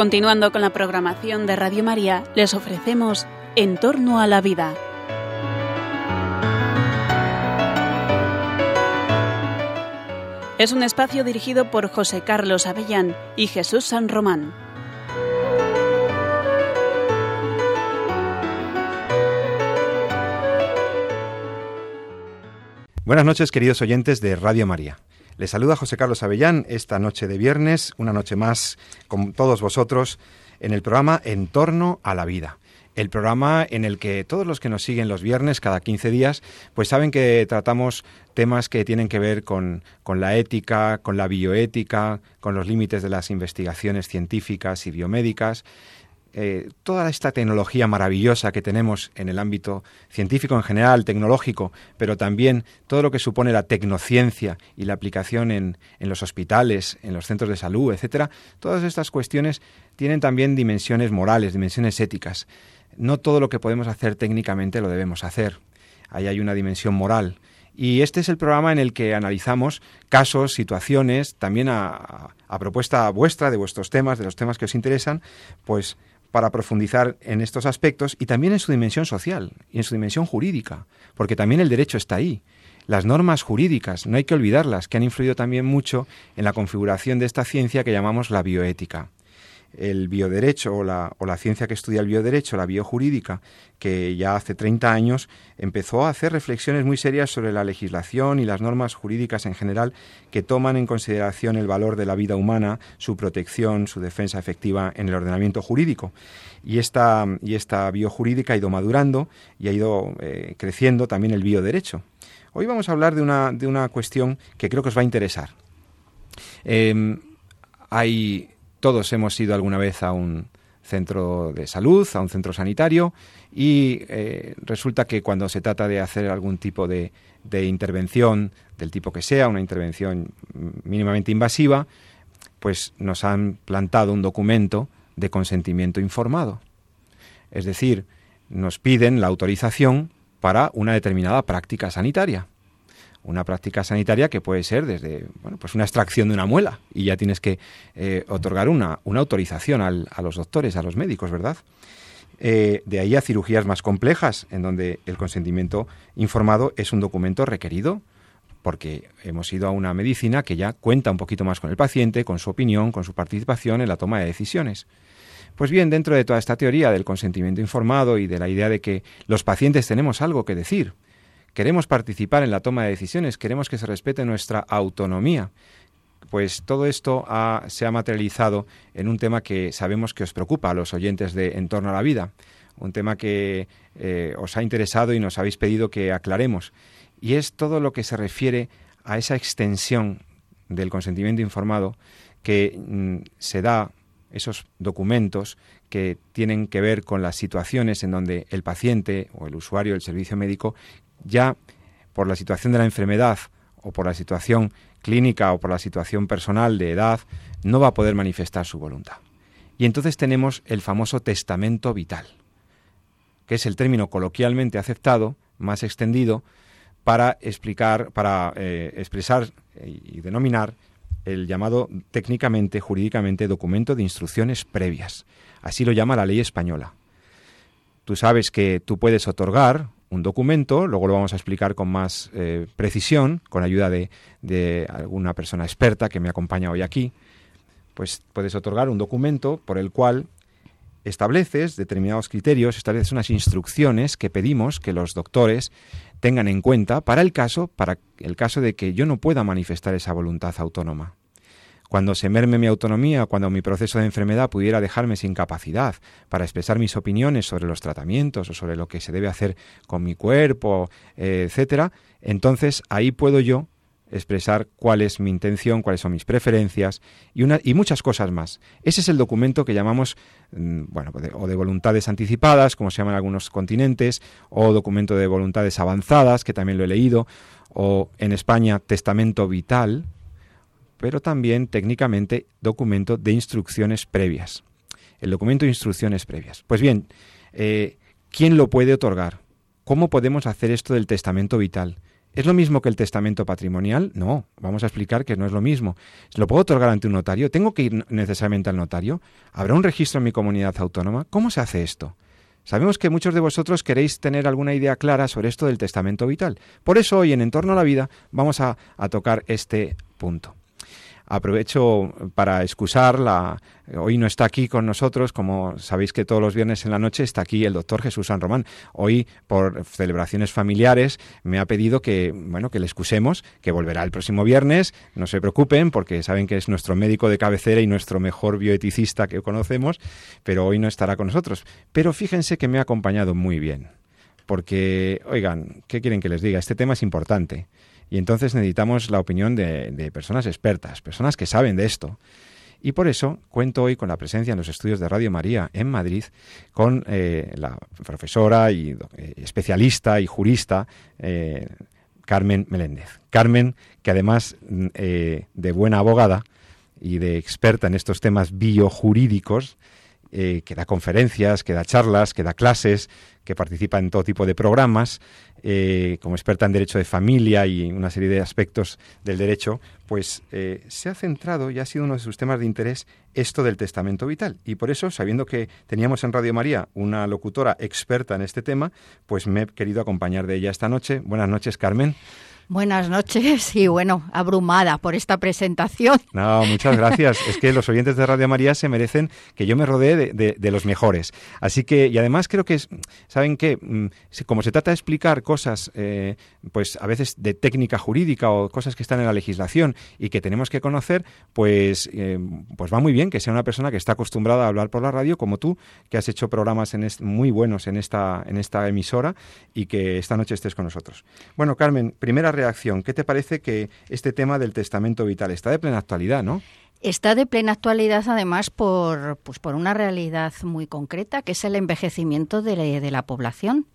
Continuando con la programación de Radio María, les ofrecemos En torno a la vida. Es un espacio dirigido por José Carlos Avellán y Jesús San Román. Buenas noches, queridos oyentes de Radio María. Les saluda José Carlos Avellán esta noche de viernes, una noche más con todos vosotros en el programa En torno a la vida. El programa en el que todos los que nos siguen los viernes, cada 15 días, pues saben que tratamos temas que tienen que ver con, con la ética, con la bioética, con los límites de las investigaciones científicas y biomédicas eh, toda esta tecnología maravillosa que tenemos en el ámbito científico en general, tecnológico, pero también todo lo que supone la tecnociencia y la aplicación en, en los hospitales, en los centros de salud, etcétera, todas estas cuestiones tienen también dimensiones morales, dimensiones éticas. No todo lo que podemos hacer técnicamente lo debemos hacer. Ahí hay una dimensión moral. Y este es el programa en el que analizamos casos, situaciones, también a, a, propuesta vuestra, de vuestros temas, de los temas que os interesan, pues para profundizar en estos aspectos y también en su dimensión social y en su dimensión jurídica, porque también el derecho está ahí. Las normas jurídicas, no hay que olvidarlas, que han influido también mucho en la configuración de esta ciencia que llamamos la bioética el bioderecho o la, o la, ciencia que estudia el bioderecho, la biojurídica, que ya hace 30 años empezó a hacer reflexiones muy serias sobre la legislación y las normas jurídicas en general que toman en consideración el valor de la vida humana, su protección, su defensa efectiva en el ordenamiento jurídico. Y esta, y esta biojurídica ha ido madurando y ha ido eh, creciendo también el bioderecho. Hoy vamos a hablar de una, de una cuestión que creo que os va a interesar. Eh, hay todos hemos ido alguna vez a un centro de salud, a un centro sanitario, y eh, resulta que cuando se trata de hacer algún tipo de, de intervención, del tipo que sea, una intervención mínimamente invasiva, pues nos han plantado un documento de consentimiento informado. Es decir, nos piden la autorización para una determinada práctica sanitaria una práctica sanitaria que puede ser desde bueno, pues una extracción de una muela y ya tienes que eh, otorgar una, una autorización al, a los doctores, a los médicos, ¿verdad? Eh, de ahí a cirugías más complejas, en donde el consentimiento informado es un documento requerido, porque hemos ido a una medicina que ya cuenta un poquito más con el paciente, con su opinión, con su participación en la toma de decisiones. Pues bien, dentro de toda esta teoría del consentimiento informado y de la idea de que los pacientes tenemos algo que decir, queremos participar en la toma de decisiones, queremos que se respete nuestra autonomía. Pues todo esto se ha materializado en un tema que sabemos que os preocupa a los oyentes de En torno a la vida, un tema que eh, os ha interesado y nos habéis pedido que aclaremos, y es todo lo que se refiere a esa extensión del consentimiento informado que mm, se da esos documentos que tienen que ver con las situaciones en donde el paciente o el usuario del servicio médico ya por la situación de la enfermedad o por la situación clínica o por la situación personal de edad, no va a poder manifestar su voluntad. Y entonces tenemos el famoso testamento vital, que es el término coloquialmente aceptado, más extendido, para explicar, para eh, expresar y denominar el llamado técnicamente, jurídicamente, documento de instrucciones previas. Así lo llama la ley española. Tú sabes que tú puedes otorgar un documento, luego lo vamos a explicar con más eh, precisión, con ayuda de, de, alguna persona experta que me acompaña hoy aquí, pues puedes otorgar un documento por el cual estableces determinados criterios, estableces unas instrucciones que pedimos que los doctores tengan en cuenta para el caso, para el caso de que yo no pueda manifestar esa voluntad autónoma cuando se merme mi autonomía, cuando mi proceso de enfermedad pudiera dejarme sin capacidad para expresar mis opiniones sobre los tratamientos o sobre lo que se debe hacer con mi cuerpo, eh, etcétera, entonces ahí puedo yo expresar cuál es mi intención, cuáles son mis preferencias y, una, y muchas cosas más. Ese es el documento que llamamos, mm, bueno, o de voluntades anticipadas, como se llaman algunos continentes, o documento de voluntades avanzadas, que también lo he leído, o en España testamento vital, pero también técnicamente documento de instrucciones previas. El documento de instrucciones previas. Pues bien, eh, ¿quién lo puede otorgar? ¿Cómo podemos hacer esto del testamento vital? ¿Es lo mismo que el testamento patrimonial? No, vamos a explicar que no es lo mismo. ¿Lo puedo otorgar ante un notario? ¿Tengo que ir necesariamente al notario? ¿Habrá un registro en mi comunidad autónoma? ¿Cómo se hace esto? Sabemos que muchos de vosotros queréis tener alguna idea clara sobre esto del testamento vital. Por eso hoy en Entorno a la Vida vamos a, a tocar este punto. Aprovecho para excusar la, hoy no está aquí con nosotros, como sabéis que todos los viernes en la noche está aquí el doctor Jesús San Román. Hoy, por celebraciones familiares, me ha pedido que, bueno, que le excusemos, que volverá el próximo viernes. No se preocupen, porque saben que es nuestro médico de cabecera y nuestro mejor bioeticista que conocemos, pero hoy no estará con nosotros. Pero fíjense que me ha acompañado muy bien. Porque, oigan, ¿qué quieren que les diga? Este tema es importante. Y entonces necesitamos la opinión de, personas expertas, personas que saben de esto. Y por eso cuento hoy con la presencia en los estudios de Radio María en Madrid con eh, la profesora y eh, especialista y jurista eh, Carmen Meléndez. Carmen, que además de buena abogada y de experta en estos temas biojurídicos, que da conferencias, que da charlas, que da clases, que participa en todo tipo de programas, eh, como experta en derecho de familia y una serie de aspectos del derecho, pues eh, se ha centrado y ha sido uno de sus temas de interés esto del testamento vital. Y por eso, sabiendo que teníamos en Radio María una locutora experta en este tema, pues me he querido acompañar de ella esta noche. Buenas noches, Carmen. Buenas noches y bueno, abrumada por esta presentación. No, muchas gracias. es que los oyentes de Radio María se merecen que yo me rodee de, los mejores. Así que, y además creo que, ¿saben qué? Mm, como se trata de explicar cosas, eh, pues a veces de técnica jurídica o cosas que están en la legislación y que tenemos que conocer, pues, eh, pues va muy bien que sea una persona que está acostumbrada a hablar por la radio, como tú, que has hecho programas en muy buenos en esta, en esta emisora y que esta noche estés con nosotros. Bueno, Carmen, primera reacción. ¿Qué te parece que este tema del testamento vital está de plena actualidad, no? Está de plena actualidad además por, pues por una realidad muy concreta, que es el envejecimiento de, de la población.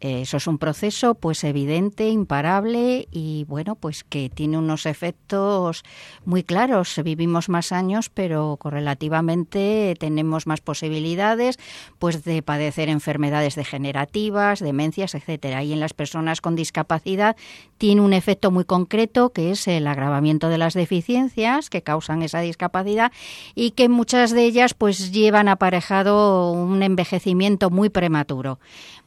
Eso es un proceso pues evidente, imparable y bueno, pues que tiene unos efectos muy claros. Vivimos más años, pero correlativamente tenemos más posibilidades pues de padecer enfermedades degenerativas, demencias, etcétera. Y en las personas con discapacidad tiene un efecto muy concreto que es el agravamiento de las deficiencias que causan esa discapacidad y que muchas de ellas pues llevan aparejado un envejecimiento muy prematuro.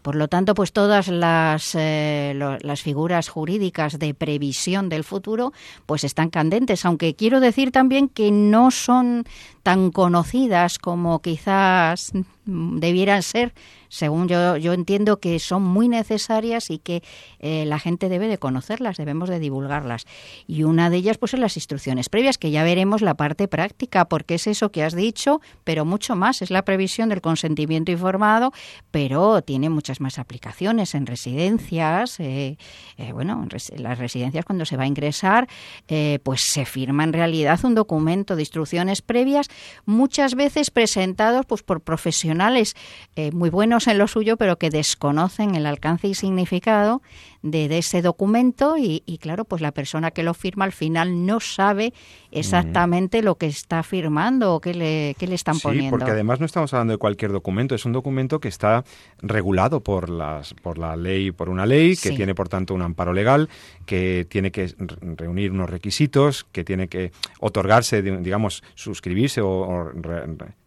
Por lo tanto, pues todas las, eh, las figuras jurídicas de previsión del futuro pues están candentes, aunque quiero decir también que no son tan conocidas como quizás debieran ser según yo, yo entiendo que son muy necesarias y que eh, la gente debe de conocerlas, debemos de divulgarlas. Y una de ellas, pues, es las instrucciones previas, que ya veremos la parte práctica, porque es eso que has dicho, pero mucho más. Es la previsión del consentimiento informado, pero tiene muchas más aplicaciones en residencias. Eh, eh, bueno, en las residencias cuando se va a ingresar, pues se firma en realidad un documento de instrucciones previas, muchas veces presentados pues por profesionales muy buenos en lo suyo, pero que desconocen el alcance y significado de, ese documento y, claro, pues la persona que lo firma al final no sabe exactamente lo que está firmando o qué le, qué le están sí, poniendo. porque además no estamos hablando de cualquier documento, es un documento que está regulado por, las, por la ley, por una ley, que tiene por tanto un amparo legal, que tiene que reunir unos requisitos, que tiene que otorgarse, digamos, suscribirse o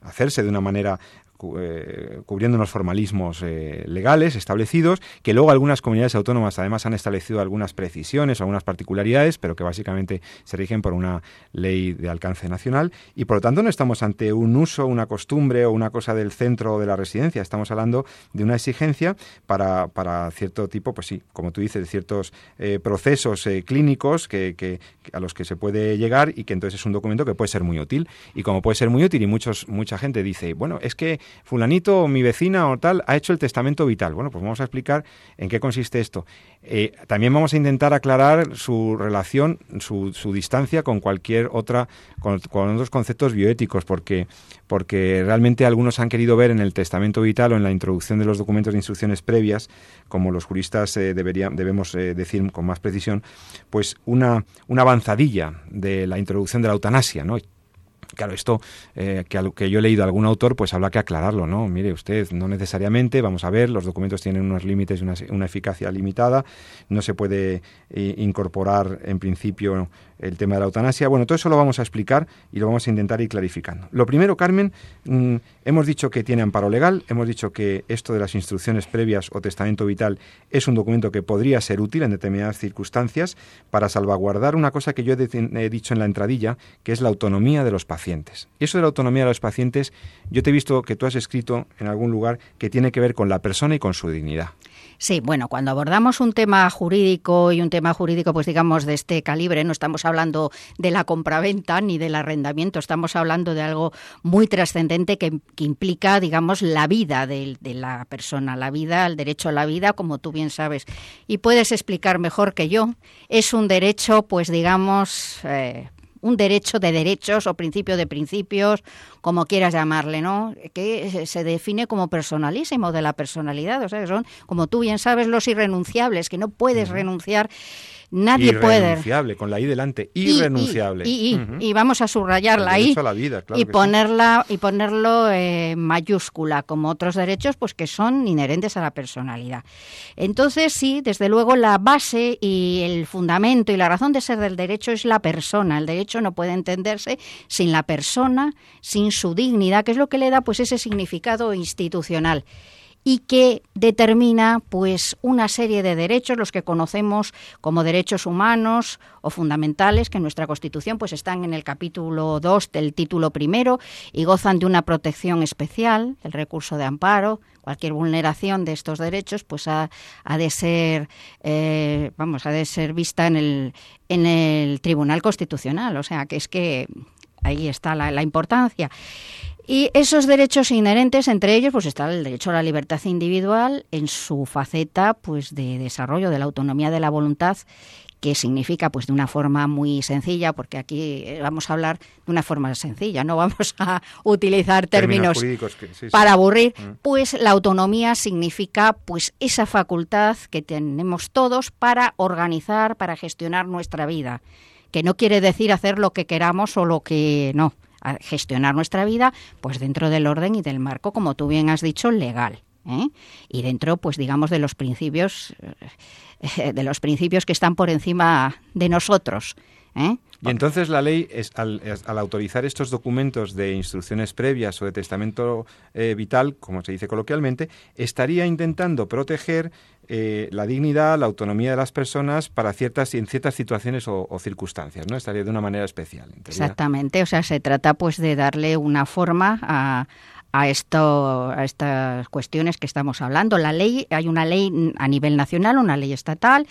hacerse de una manera eh, cubriendo unos formalismos eh, legales establecidos, que luego algunas comunidades autónomas además han establecido algunas precisiones, algunas particularidades, pero que básicamente se rigen por una ley de alcance nacional. Y por lo tanto no estamos ante un uso, una costumbre o una cosa del centro de la residencia, estamos hablando de una exigencia para, para cierto tipo, pues sí, como tú dices, de ciertos eh, procesos clínicos que, a los que se puede llegar y que entonces es un documento que puede ser muy útil. Y como puede ser muy útil y muchos, mucha gente dice, bueno, es que fulanito, mi vecina o tal, ha hecho el testamento vital. Bueno, pues vamos a explicar en qué consiste esto. Eh, también vamos a intentar aclarar su relación, su, distancia con cualquier otra, con, otros conceptos bioéticos, porque, porque realmente algunos han querido ver en el testamento vital o en la introducción de los documentos de instrucciones previas, como los juristas eh, deberían, debemos eh, decir con más precisión, pues una, una avanzadilla de la introducción de la eutanasia, ¿no? Claro, esto eh, que, que yo he leído a algún autor, pues habla que aclararlo, ¿no? Mire usted, no necesariamente, vamos a ver, los documentos tienen unos límites y una, eficacia limitada, no se puede eh, incorporar en principio el tema de la eutanasia. Bueno, todo eso lo vamos a explicar y lo vamos a intentar ir clarificando. Lo primero, Carmen, mm, hemos dicho que tiene amparo legal, hemos dicho que esto de las instrucciones previas o testamento vital es un documento que podría ser útil en determinadas circunstancias para salvaguardar una cosa que yo he, dicho en la entradilla, que es la autonomía de los pacientes. Eso de la autonomía de los pacientes, yo te he visto que tú has escrito en algún lugar que tiene que ver con la persona y con su dignidad. Sí, bueno, cuando abordamos un tema jurídico y un tema jurídico, pues digamos, de este calibre, no estamos hablando de la compraventa ni del arrendamiento, estamos hablando de algo muy trascendente que, implica, digamos, la vida de, la persona, la vida, el derecho a la vida, como tú bien sabes. Y puedes explicar mejor que yo. Es un derecho, pues digamos, eh, un derecho de derechos o principio de principios, como quieras llamarle, ¿no? Que se define como personalísimo de la personalidad, o sea, que son, como tú bien sabes, los irrenunciables, que no puedes renunciar Nadie puede. Irrenunciable, con la I delante, irrenunciable. Y, vamos a subrayarla ahí y ponerla y ponerlo en mayúscula, como otros derechos, pues que son inherentes a la personalidad. Entonces, sí, desde luego la base y el fundamento y la razón de ser del derecho es la persona. El derecho no puede entenderse sin la persona, sin su dignidad, que es lo que le da pues ese significado institucional y que determina pues una serie de derechos, los que conocemos como derechos humanos o fundamentales, que en nuestra Constitución pues están en el capítulo 2 del título primero y gozan de una protección especial, el recurso de amparo, cualquier vulneración de estos derechos pues ha, de ser eh, vamos ha de ser vista en el en el Tribunal Constitucional, o sea que es que ahí está la importancia. Y esos derechos inherentes, entre ellos, pues está el derecho a la libertad individual en su faceta pues de desarrollo de la autonomía de la voluntad que significa pues de una forma muy sencilla, porque aquí eh, vamos a hablar de una forma sencilla, no vamos a utilizar términos, para aburrir, mm. pues la autonomía significa pues esa facultad que tenemos todos para organizar, para gestionar nuestra vida, que no quiere decir hacer lo que queramos o lo que no, a gestionar nuestra vida, pues dentro del orden y del marco, como tú bien has dicho, legal. ¿eh? Y dentro, pues digamos, de los principios, eh, de los principios que están por encima de nosotros. ¿Eh? Y entonces la ley, es, al, autorizar estos documentos de instrucciones previas o de testamento vital, como se dice coloquialmente, estaría intentando proteger eh, la dignidad, la autonomía de las personas para ciertas en ciertas situaciones o, circunstancias, ¿no? Estaría de una manera especial. Exactamente, o sea, se trata pues de darle una forma a, a esto a estas cuestiones que estamos hablando. La ley, hay una ley a nivel nacional, una ley estatal,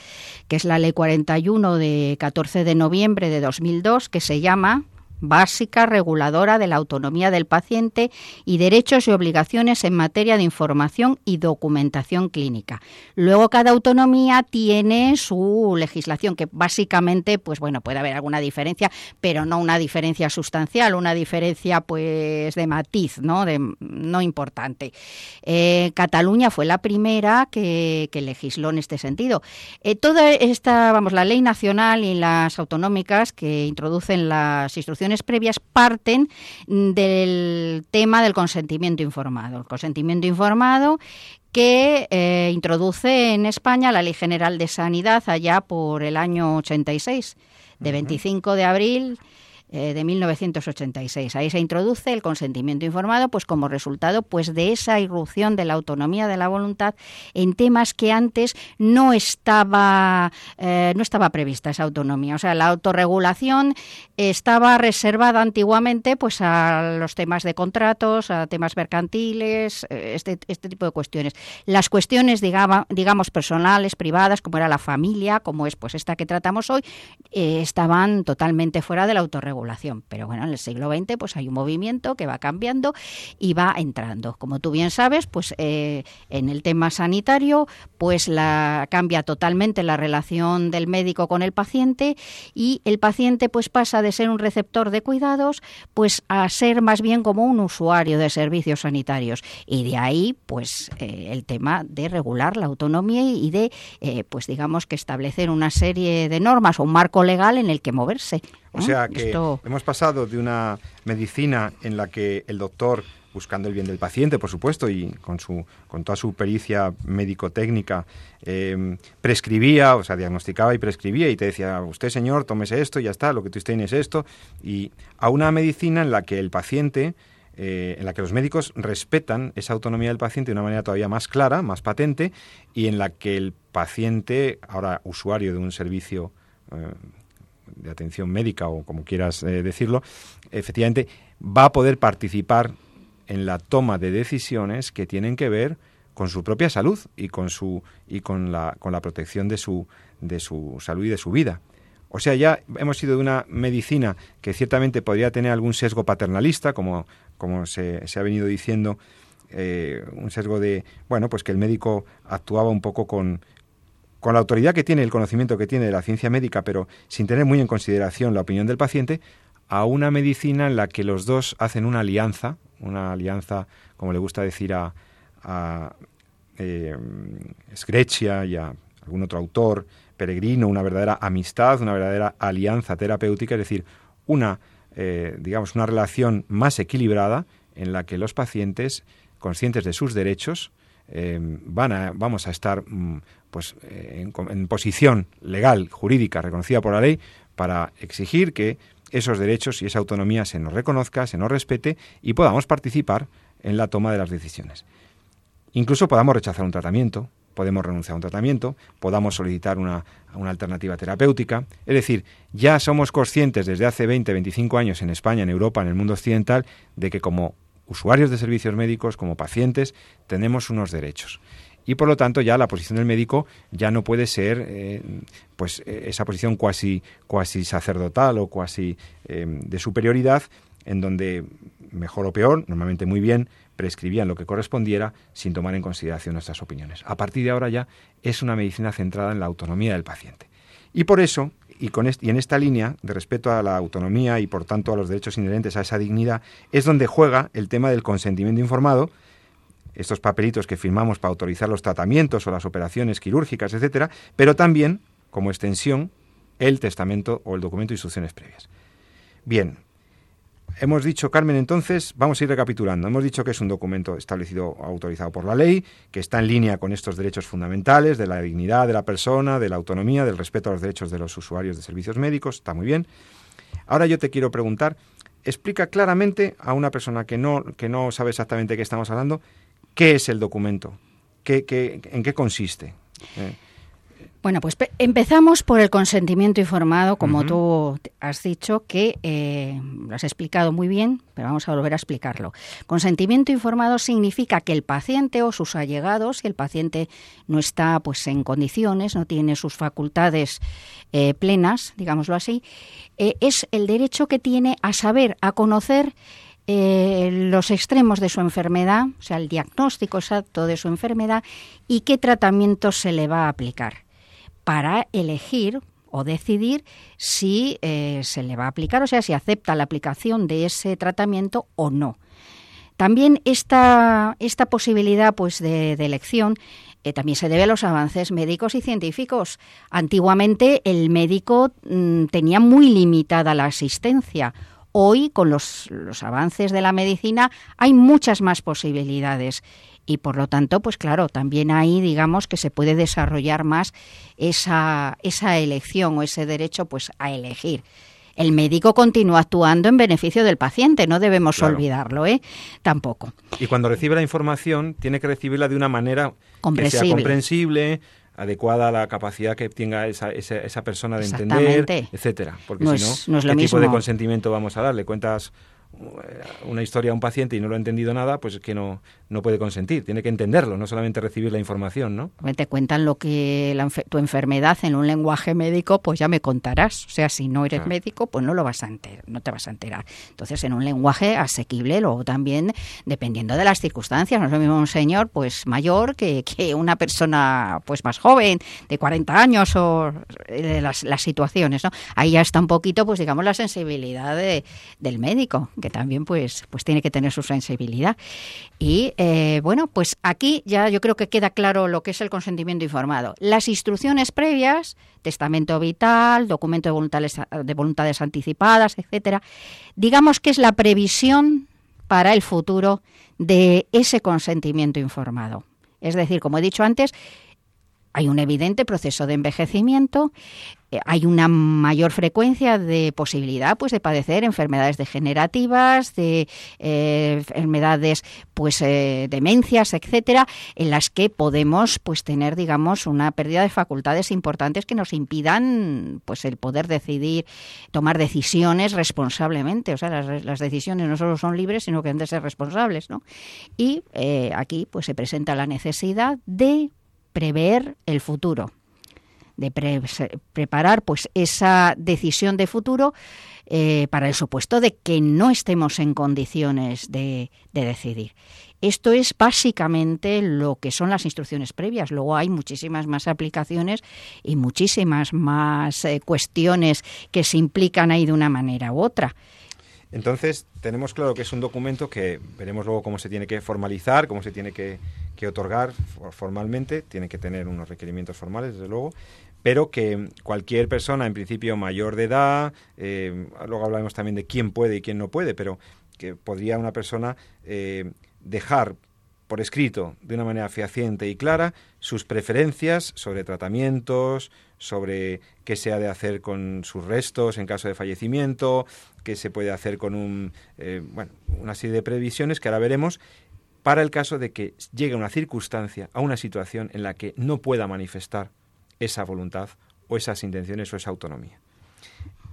que es la Ley 41 de 14 de noviembre de 2002, que se llama básica reguladora de la autonomía del paciente y derechos y obligaciones en materia de información y documentación clínica. Luego cada autonomía tiene su legislación que básicamente pues bueno, puede haber alguna diferencia, pero no una diferencia sustancial, una diferencia pues de matiz, ¿no? De, no importante. Eh, Cataluña fue la primera que, legisló en este sentido. Eh, toda esta, vamos, la ley nacional y las autonómicas que introducen las instrucciones previas parten del tema del consentimiento informado. El consentimiento informado que eh, introduce en España la Ley General de Sanidad allá por el año 86, de 25 de abril eh, de 1986. Ahí se introduce el consentimiento informado, pues como resultado pues de esa irrupción de la autonomía de la voluntad en temas que antes no estaba eh, no estaba prevista esa autonomía. O sea, la autorregulación estaba reservada antiguamente pues a los temas de contratos, a temas mercantiles, eh, este, este tipo de cuestiones. Las cuestiones digamos, digamos personales, privadas, como era la familia, como es pues esta que tratamos hoy, estaban totalmente fuera de la autorregulación. Pero bueno, en el siglo XX pues hay un movimiento que va cambiando y va entrando. Como tú bien sabes, pues eh, en el tema sanitario pues la cambia totalmente la relación del médico con el paciente y el paciente pues pasa de ser un receptor de cuidados pues a ser más bien como un usuario de servicios sanitarios. Y de ahí pues eh, el tema de regular la autonomía y de eh, pues digamos que establecer una serie de normas o un marco legal en el que moverse O sea que hemos pasado de una medicina en la que el doctor buscando el bien del paciente, por supuesto, y con, su, con toda su pericia médico-técnica, em, prescribía, o sea, diagnosticaba y prescribía y te decía, usted señor, tómese esto, ya está, lo que tú tiene es esto, y a una medicina en la que el paciente, eh, en la que los médicos respetan esa autonomía del paciente de una manera todavía más clara, más patente, y en la que el paciente, ahora usuario de un servicio eh, de atención médica o como quieras eh, decirlo, efectivamente va a poder participar en la toma de decisiones que tienen que ver con su propia salud y con su y con la con la protección de su de su salud y de su vida. O sea, ya hemos ido de una medicina que ciertamente podría tener algún sesgo paternalista, como, como se, se ha venido diciendo, eh, un sesgo de, bueno, pues que el médico actuaba un poco con, con la autoridad que tiene, el conocimiento que tiene de la ciencia médica, pero sin tener muy en consideración la opinión del paciente, a una medicina en la que los dos hacen una alianza, una alianza, como le gusta decir a, a eh, y a algún otro autor, Peregrino, una verdadera amistad, una verdadera alianza terapéutica, es decir, una, eh, digamos, una relación más equilibrada en la que los pacientes, conscientes de sus derechos, eh, van a, vamos a estar mm, pues, en, en posición legal, jurídica, reconocida por la ley, para exigir que esos derechos y esa autonomía se nos reconozca, se nos respete y podamos participar en la toma de las decisiones. Incluso podamos rechazar un tratamiento, podemos renunciar a un tratamiento, podamos solicitar una, una, alternativa terapéutica. Es decir, ya somos conscientes desde hace 20, 25 años en España, en Europa, en el mundo occidental, de que como usuarios de servicios médicos, como pacientes, tenemos unos derechos y por lo tanto ya la posición del médico ya no puede ser eh, pues eh, esa posición cuasi, sacerdotal o cuasi eh, de superioridad en donde mejor o peor, normalmente muy bien, prescribían lo que correspondiera sin tomar en consideración nuestras opiniones. A partir de ahora ya es una medicina centrada en la autonomía del paciente. Y por eso, y, con y en esta línea de respeto a la autonomía y por tanto a los derechos inherentes a esa dignidad, es donde juega el tema del consentimiento informado, estos papelitos que firmamos para autorizar los tratamientos o las operaciones quirúrgicas, etcétera, pero también, como extensión, el testamento o el documento de instrucciones previas. Bien, hemos dicho, Carmen, entonces, vamos a ir recapitulando. Hemos dicho que es un documento establecido, autorizado por la ley, que está en línea con estos derechos fundamentales de la dignidad de la persona, de la autonomía, del respeto a los derechos de los usuarios de servicios médicos. Está muy bien. Ahora yo te quiero preguntar, explica claramente a una persona que no, que no sabe exactamente qué estamos hablando, ¿Qué es el documento? ¿Qué, en qué consiste? Eh, bueno, pues empezamos por el consentimiento informado, como tú has dicho, que eh, lo has explicado muy bien, pero vamos a volver a explicarlo. Consentimiento informado significa que el paciente o sus allegados, si el paciente no está pues en condiciones, no tiene sus facultades eh, plenas, digámoslo así, es el derecho que tiene a saber, a conocer eh, los extremos de su enfermedad, o sea, el diagnóstico exacto de su enfermedad y qué tratamiento se le va a aplicar para elegir o decidir si eh, se le va a aplicar, o sea, si acepta la aplicación de ese tratamiento o no. También esta, esta posibilidad pues, de, elección eh, también se debe a los avances médicos y científicos. Antiguamente el médico mm, tenía muy limitada la asistencia Hoy, con los, avances de la medicina, hay muchas más posibilidades y por lo tanto, pues claro, también ahí digamos que se puede desarrollar más esa, esa elección o ese derecho pues a elegir. El médico continúa actuando en beneficio del paciente, no debemos olvidarlo, ¿eh? Tampoco. Y cuando recibe la información, tiene que recibirla de una manera que sea comprensible, adecuada a la capacidad que tenga esa, esa, persona de entender, etcétera. Porque si no, ¿qué tipo de consentimiento vamos a darle? Cuentas eh, una historia a un paciente y no lo ha entendido nada, pues es que no, no puede consentir, tiene que entenderlo, no solamente recibir la información, ¿no? Te cuentan lo que tu enfermedad en un lenguaje médico, pues ya me contarás. O sea, si no eres médico, pues no lo vas a enterar, no te vas a enterar. Entonces, en un lenguaje asequible, luego también, dependiendo de las circunstancias, no es lo mismo un señor pues mayor que, que una persona pues más joven, de 40 años o de las, las situaciones, ¿no? Ahí ya está un poquito, pues digamos, la sensibilidad de, del médico que también pues, pues tiene que tener su sensibilidad. Y eh, bueno, pues aquí ya yo creo que queda claro lo que es el consentimiento informado. Las instrucciones previas, testamento vital, documento de voluntades, de voluntades anticipadas, etcétera, digamos que es la previsión para el futuro de ese consentimiento informado. Es decir, como he dicho antes, hay un evidente proceso de envejecimiento, hay una mayor frecuencia de posibilidad pues de padecer enfermedades degenerativas, de eh, enfermedades pues eh, demencias, etcétera, en las que podemos pues tener digamos una pérdida de facultades importantes que nos impidan pues el poder decidir, tomar decisiones responsablemente, o sea, las, las decisiones no solo son libres, sino que han de ser responsables, ¿no? Y aquí pues se presenta la necesidad de prever el futuro, de preparar pues esa decisión de futuro eh, para el supuesto de que no estemos en condiciones de, decidir. Esto es básicamente lo que son las instrucciones previas. Luego hay muchísimas más aplicaciones y muchísimas más eh, cuestiones que se implican ahí de una manera u otra. Entonces, tenemos claro que es un documento que veremos luego cómo se tiene que formalizar, cómo se tiene que, otorgar formalmente, tiene que tener unos requerimientos formales, desde luego, pero que cualquier persona, en principio mayor de edad, eh, luego hablaremos también de quién puede y quién no puede, pero que podría una persona eh, dejar por escrito, de una manera fehaciente y clara, sus preferencias sobre tratamientos, sobre qué se ha de hacer con sus restos en caso de fallecimiento, qué se puede hacer con un, eh, bueno, una serie de previsiones que ahora veremos, para el caso de que llegue una circunstancia, a una situación en la que no pueda manifestar esa voluntad o esas intenciones o esa autonomía.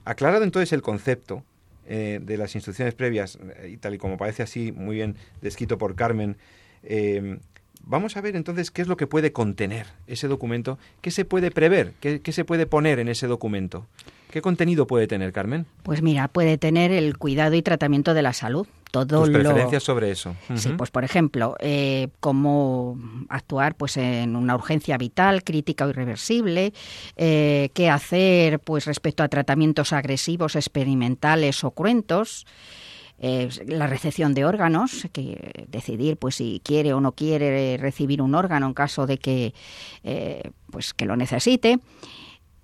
Aclarado entonces el concepto eh, de las instrucciones previas, eh, y tal y como parece así muy bien descrito por Carmen, eh, vamos a ver entonces qué es lo que puede contener ese documento, qué se puede prever, qué, se puede poner en ese documento. ¿Qué contenido puede tener, Carmen? Pues mira, puede tener el cuidado y tratamiento de la salud. Todo ¿Tus preferencias sobre eso? Sí, pues por ejemplo, eh, cómo actuar pues en una urgencia vital, crítica o irreversible, eh, qué hacer pues respecto a tratamientos agresivos, experimentales o cruentos, eh, la recepción de órganos, que decidir pues si quiere o no quiere recibir un órgano en caso de que eh, pues que lo necesite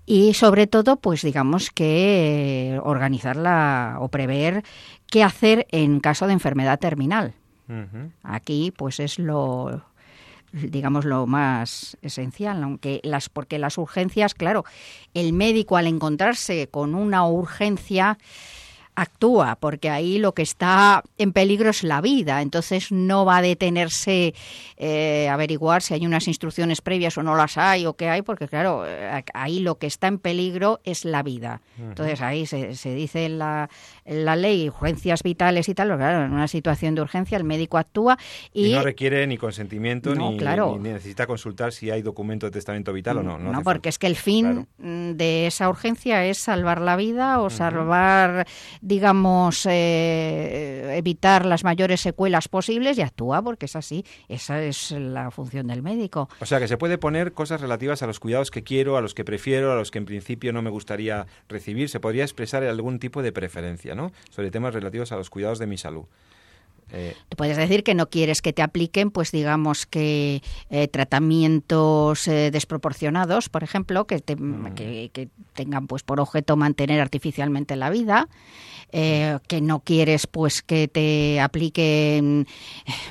y sobre todo pues digamos que eh, organizarla o prever qué hacer en caso de enfermedad terminal. Aquí pues es lo digamos lo más esencial, aunque las porque las urgencias, claro, el médico al encontrarse con una urgencia actúa, porque ahí lo que está en peligro es la vida, entonces no va a detenerse eh, averiguar si hay unas instrucciones previas o no las hay o qué hay, porque claro, eh, ahí lo que está en peligro es la vida. Entonces ahí se, se dice en la, la, ley urgencias vitales y tal, claro, en una situación de urgencia el médico actúa y... no requiere ni consentimiento ni, necesita consultar si hay documento de testamento vital o no. No, porque es que el fin de esa urgencia es salvar la vida o salvar digamos, eh, evitar las mayores secuelas posibles y actúa porque es así. Esa es la función del médico. O sea, que se puede poner cosas relativas a los cuidados que quiero, a los que prefiero, a los que en principio no me gustaría recibir. Se podría expresar algún tipo de preferencia, ¿no? Sobre temas relativos a los cuidados de mi salud. Eh, Tú puedes decir que no quieres que te apliquen, pues digamos que eh, tratamientos desproporcionados, por ejemplo, que, mm. que, que, tengan pues por objeto mantener artificialmente la vida, eh, que no quieres pues que te apliquen,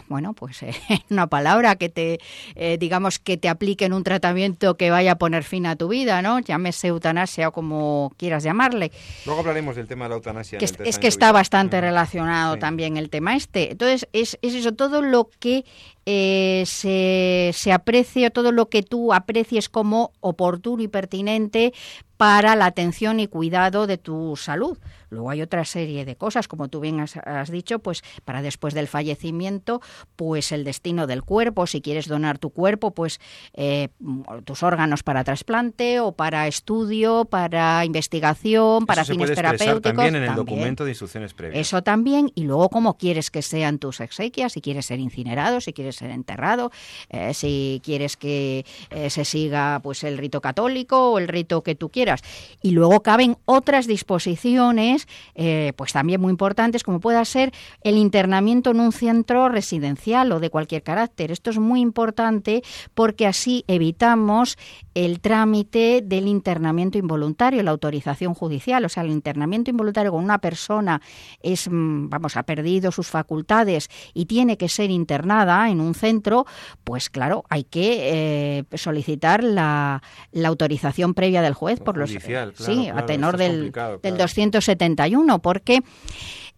bueno, pues eh, una palabra, que te, eh, digamos, que te apliquen un tratamiento que vaya a poner fin a tu vida, ¿no? Llámese eutanasia o como quieras llamarle. Luego hablaremos del tema de la eutanasia. es, que está bastante relacionado también el tema este. Entonces, es, es eso, todo lo que eh, se, se aprecie, todo lo que tú aprecies como oportuno y pertinente para la atención y cuidado de tu salud. Luego hay otra serie de cosas, como tú bien has, dicho, pues para después del fallecimiento, pues el destino del cuerpo, si quieres donar tu cuerpo, pues eh, tus órganos para trasplante o para estudio, para investigación, para fines terapéuticos. También en el documento de instrucciones previas. Eso también, y luego cómo quieres que sean tus exequias, si quieres ser incinerado, si quieres ser enterrado, eh, si quieres que eh, se siga pues el rito católico o el rito que tú quieras. Y luego caben otras disposiciones, eh, pues también muy importantes, como pueda ser el internamiento en un centro residencial o de cualquier carácter. Esto es muy importante porque así evitamos el trámite del internamiento involuntario, la autorización judicial, o sea, el internamiento involuntario con una persona es, mm, vamos, ha perdido sus facultades y tiene que ser internada en un centro, pues claro, hay que eh, solicitar la, autorización previa del juez por los sí, a tenor del, del 271, porque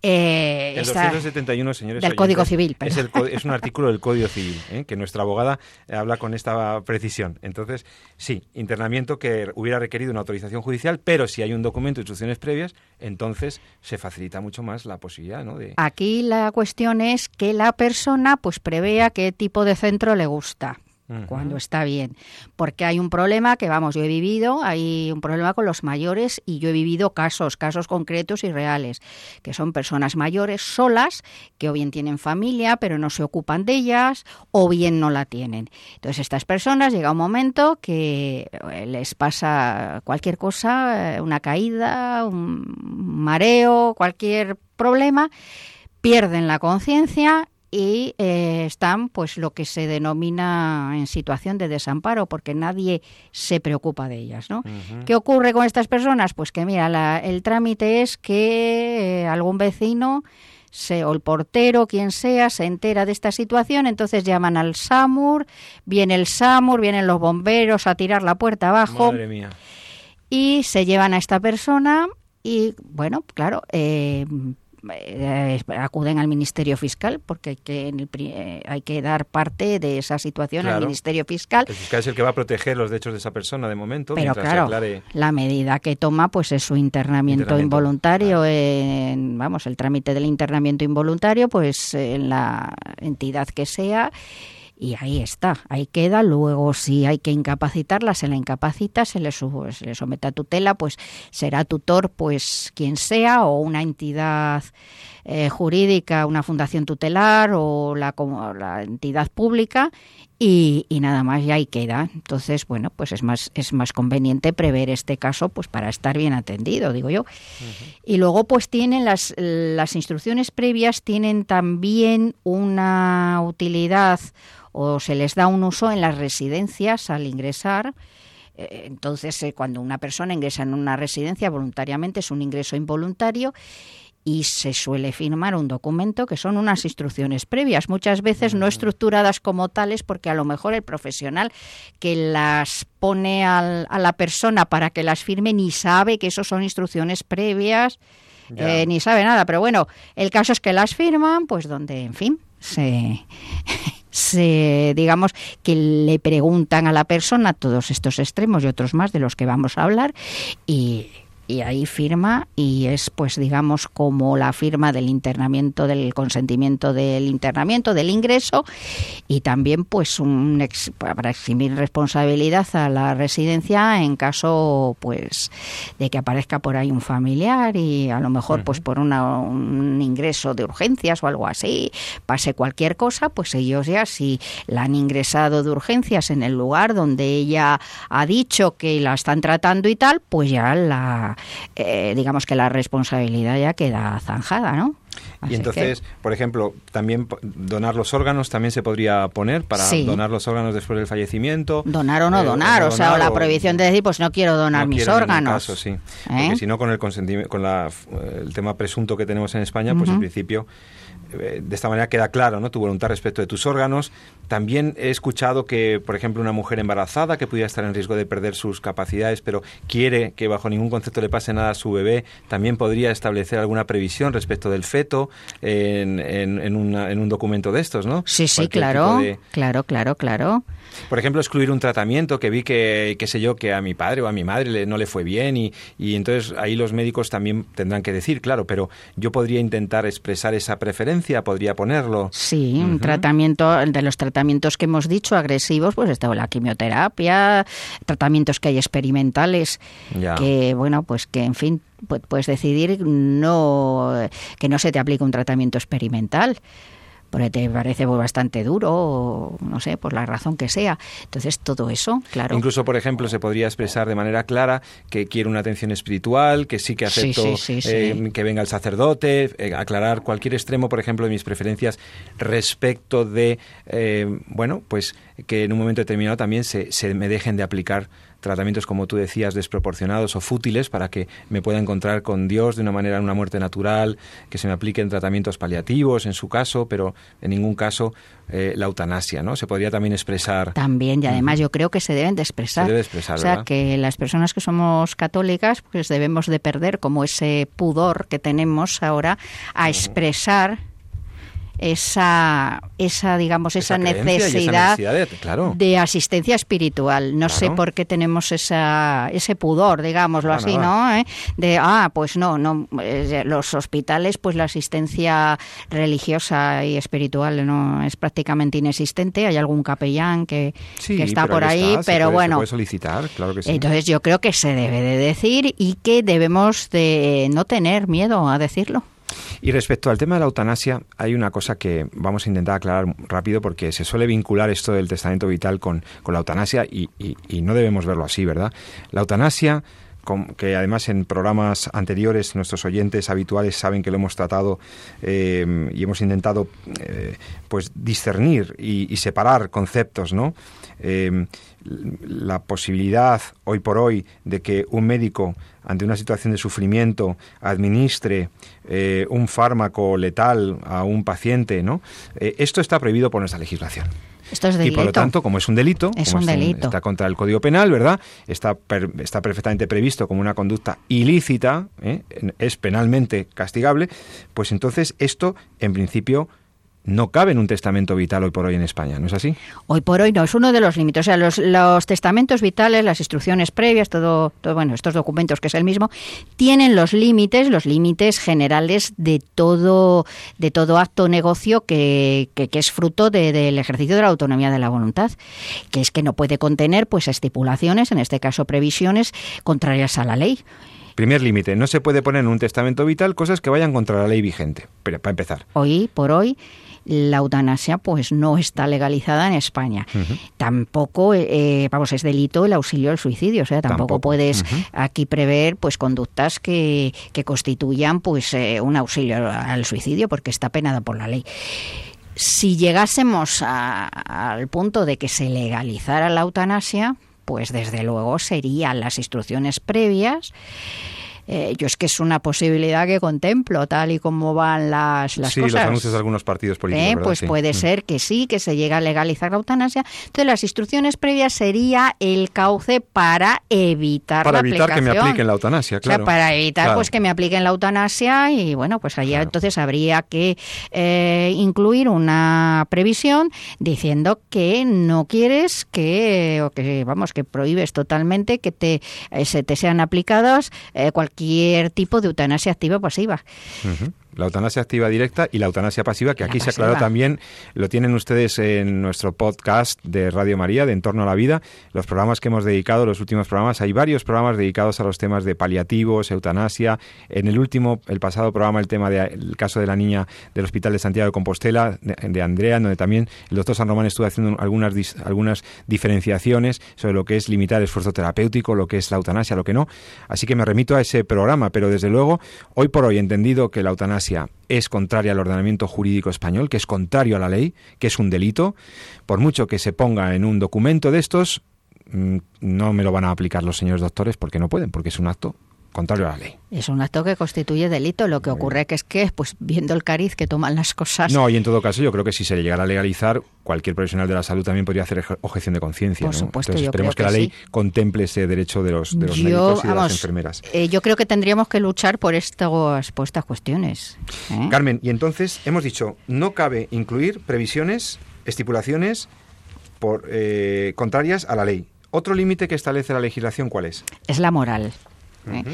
eh, el 271, señores del Código Civil. Es, es, un artículo del Código Civil, ¿eh? que nuestra abogada habla con esta precisión. Entonces, sí, internamiento que hubiera requerido una autorización judicial, pero si hay un documento de instrucciones previas, entonces se facilita mucho más la posibilidad. ¿no? De... Aquí la cuestión es que la persona pues prevea qué tipo de centro le gusta cuando está bien. Porque hay un problema que, vamos, yo he vivido, hay un problema con los mayores y yo he vivido casos, casos concretos y reales, que son personas mayores solas, que o bien tienen familia, pero no se ocupan de ellas, o bien no la tienen. Entonces, estas personas llega un momento que eh, les pasa cualquier cosa, eh, una caída, un mareo, cualquier problema, pierden la conciencia y eh, están pues lo que se denomina en situación de desamparo porque nadie se preocupa de ellas ¿no? ¿qué ocurre con estas personas? pues que mira el trámite es que eh, algún vecino se, o el portero, quien sea, se entera de esta situación, entonces llaman al SAMUR, viene el SAMUR, vienen los bomberos a tirar la puerta abajo y se llevan a esta persona y, bueno, claro, eh, eh, acuden al Ministerio Fiscal porque hay que, eh, hay que dar parte de esa situación al Ministerio Fiscal. El fiscal es el que va a proteger los derechos de esa persona de momento. Pero claro, la medida que toma pues es su internamiento, involuntario. En, vamos, el trámite del internamiento involuntario pues en la entidad que sea y ahí está, ahí queda. Luego, si hay que incapacitarla, se la incapacita, se le, se le somete a tutela, pues será tutor, pues quien sea, o una entidad eh, jurídica, una fundación tutelar o la, la entidad pública, y, nada más, y ahí queda. Entonces, bueno, pues es más, es más conveniente prever este caso, pues para estar bien atendido, digo yo. Y luego, pues tienen las, las instrucciones previas, tienen también una utilidad o se les da un uso en las residencias al ingresar. Eh, entonces, eh, cuando una persona ingresa en una residencia voluntariamente es un ingreso involuntario y se suele firmar un documento que son unas instrucciones previas, muchas veces no estructuradas como tales porque a lo mejor el profesional que las pone a la persona para que las firme ni sabe que eso son instrucciones previas, eh, ni sabe nada, pero bueno, el caso es que las firman, pues donde, en fin, se se, digamos, que le preguntan a la persona todos estos extremos y otros más de los que vamos a hablar y y ahí firma y es pues digamos como la firma del internamiento del consentimiento del internamiento del ingreso y también pues un para eximir responsabilidad a la residencia en caso pues de que aparezca por ahí un familiar y a lo mejor pues por un ingreso de urgencias o algo así pase cualquier cosa pues ellos ya si la han ingresado de urgencias en el lugar donde ella ha dicho que la están tratando y tal pues ya la eh, digamos que la responsabilidad ya queda zanjada, ¿no? y entonces, por ejemplo, también donar los órganos también se podría poner para donar los órganos después del fallecimiento. Donar o no eh, donar, o, sea, o la prohibición de decir, pues no quiero donar mis órganos. Caso, sí. Porque ¿Eh? si no, con el consentimiento, con el tema presunto que tenemos en España, pues en principio de esta manera queda claro ¿no? tu voluntad respecto de tus órganos. También he escuchado que, por ejemplo, una mujer embarazada que pudiera estar en riesgo de perder sus capacidades, pero quiere que bajo ningún concepto le pase nada a su bebé, también podría establecer alguna previsión respecto del feto en, en, un documento de estos, ¿no? Sí, sí, claro, claro, claro, claro. Por ejemplo, excluir un tratamiento que vi que, qué sé yo, que a mi padre o a mi madre no le fue bien y, y entonces ahí los médicos también tendrán que decir, claro, pero yo podría intentar expresar esa preferencia, podría ponerlo. Sí, un tratamiento, de los tratamientos que hemos dicho agresivos, pues está la quimioterapia, tratamientos que hay experimentales, que bueno, pues que en fin, puedes decidir no que no se te aplique un tratamiento experimental porque te parece pues, bastante duro, o, no sé, por la razón que sea. Entonces, todo eso, claro. Incluso, por ejemplo, se podría expresar de manera clara que quiero una atención espiritual, que sí que acepto eh, que venga el sacerdote, eh, aclarar cualquier extremo, por ejemplo, de mis preferencias respecto de, eh, bueno, pues que en un momento determinado también se, se me dejen de aplicar tratamientos, como tú decías, desproporcionados o fútiles para que me pueda encontrar con Dios de una manera, en una muerte natural, que se me apliquen tratamientos paliativos en su caso, pero en ningún caso eh, la eutanasia, ¿no? Se podría también expresar. También, y además yo creo que se deben de expresar. Se debe expresar, O sea, que las personas que somos católicas, pues debemos de perder como ese pudor que tenemos ahora a expresar esa, esa digamos, esa, necesidad, de, asistencia espiritual. No sé por qué tenemos esa, ese pudor, digámoslo así, ¿no? ¿Eh? De, ah, pues no, no, eh, los hospitales, pues la asistencia religiosa y espiritual no es prácticamente inexistente. Hay algún capellán que, está por ahí, pero bueno. solicitar, claro que Entonces yo creo que se debe de decir y que debemos de no tener miedo a decirlo. Y respecto al tema de la eutanasia, hay una cosa que vamos a intentar aclarar rápido porque se suele vincular esto del testamento vital con, la eutanasia y, no debemos verlo así, ¿verdad? La eutanasia que además en programas anteriores nuestros oyentes habituales saben que lo hemos tratado eh, y hemos intentado eh, pues discernir y, separar conceptos, ¿no? Eh, la posibilidad hoy por hoy de que un médico ante una situación de sufrimiento administre eh, un fármaco letal a un paciente, ¿no? Eh, esto está prohibido por nuestra legislación. Esto es delito. Y por lo tanto, como es un delito, es un delito. está contra el Código Penal, ¿verdad? Está, está perfectamente previsto como una conducta ilícita, es penalmente castigable, pues entonces esto, en principio, no cabe en un testamento vital hoy por hoy en España, ¿no es así? Hoy por hoy no, es uno de los límites. O sea, los, testamentos vitales, las instrucciones previas, todo, todo, bueno, estos documentos que es el mismo, tienen los límites, los límites generales de todo, de todo acto negocio que, que, es fruto del ejercicio de la autonomía de la voluntad, que es que no puede contener pues estipulaciones, en este caso previsiones, contrarias a la ley. Primer límite, no se puede poner en un testamento vital cosas que vayan contra la ley vigente, pero para empezar. Hoy por hoy la eutanasia pues no está legalizada en España. Tampoco, eh, vamos, es delito el auxilio al suicidio, o sea, tampoco, puedes aquí prever pues conductas que, que constituyan pues eh, un auxilio al suicidio porque está penada por la ley. Si llegásemos al punto de que se legalizara la eutanasia, pues desde luego serían las instrucciones previas eh, yo es que es una posibilidad que contemplo, tal y como van las, las sí, cosas. Sí, los anuncios de algunos partidos políticos. Eh, pues puede mm. ser que sí, que se llegue a legalizar la eutanasia. Entonces, las instrucciones previas sería el cauce para evitar para evitar que me apliquen la eutanasia, claro. O sea, para evitar pues que me apliquen la eutanasia y bueno, pues allá entonces habría que eh, incluir una previsión diciendo que no quieres que, o que vamos, que prohíbes totalmente que te, se te sean aplicados cualquier cualquier tipo de eutanasia activa o pasiva la eutanasia activa directa y la eutanasia pasiva, que aquí se aclaró también, lo tienen ustedes en nuestro podcast de Radio María, de Entorno a la Vida, los programas que hemos dedicado, los últimos programas, hay varios programas dedicados a los temas de paliativos, eutanasia, en el último, el pasado programa, el tema del caso de la niña del Hospital de Santiago de Compostela, de, Andrea, donde también el doctor San Román estuvo haciendo algunas, algunas diferenciaciones sobre lo que es limitar el esfuerzo terapéutico, lo que es la eutanasia, lo que no, así que me remito a ese programa, pero desde luego, hoy por hoy, entendido que la eutanasia es contraria al ordenamiento jurídico español, que es contrario a la ley, que es un delito, por mucho que se ponga en un documento de estos, mm, no me lo van a aplicar los señores doctores porque no pueden, porque es un acto contrario a la ley. Es un acto que constituye delito. Lo que ocurre que es que, pues viendo el cariz que toman las cosas. No, y en todo caso, yo creo que si se llegara a legalizar, cualquier profesional de la salud también podría hacer objeción de conciencia. Por supuesto, Entonces, esperemos que, la ley contemple ese derecho de los, de los médicos y de las enfermeras. Eh, yo creo que tendríamos que luchar por, estas, por estas cuestiones. ¿eh? Carmen, y entonces hemos dicho, no cabe incluir previsiones, estipulaciones por, eh, contrarias a la ley. ¿Otro límite que establece la legislación cuál es? Es la moral. ¿Eh?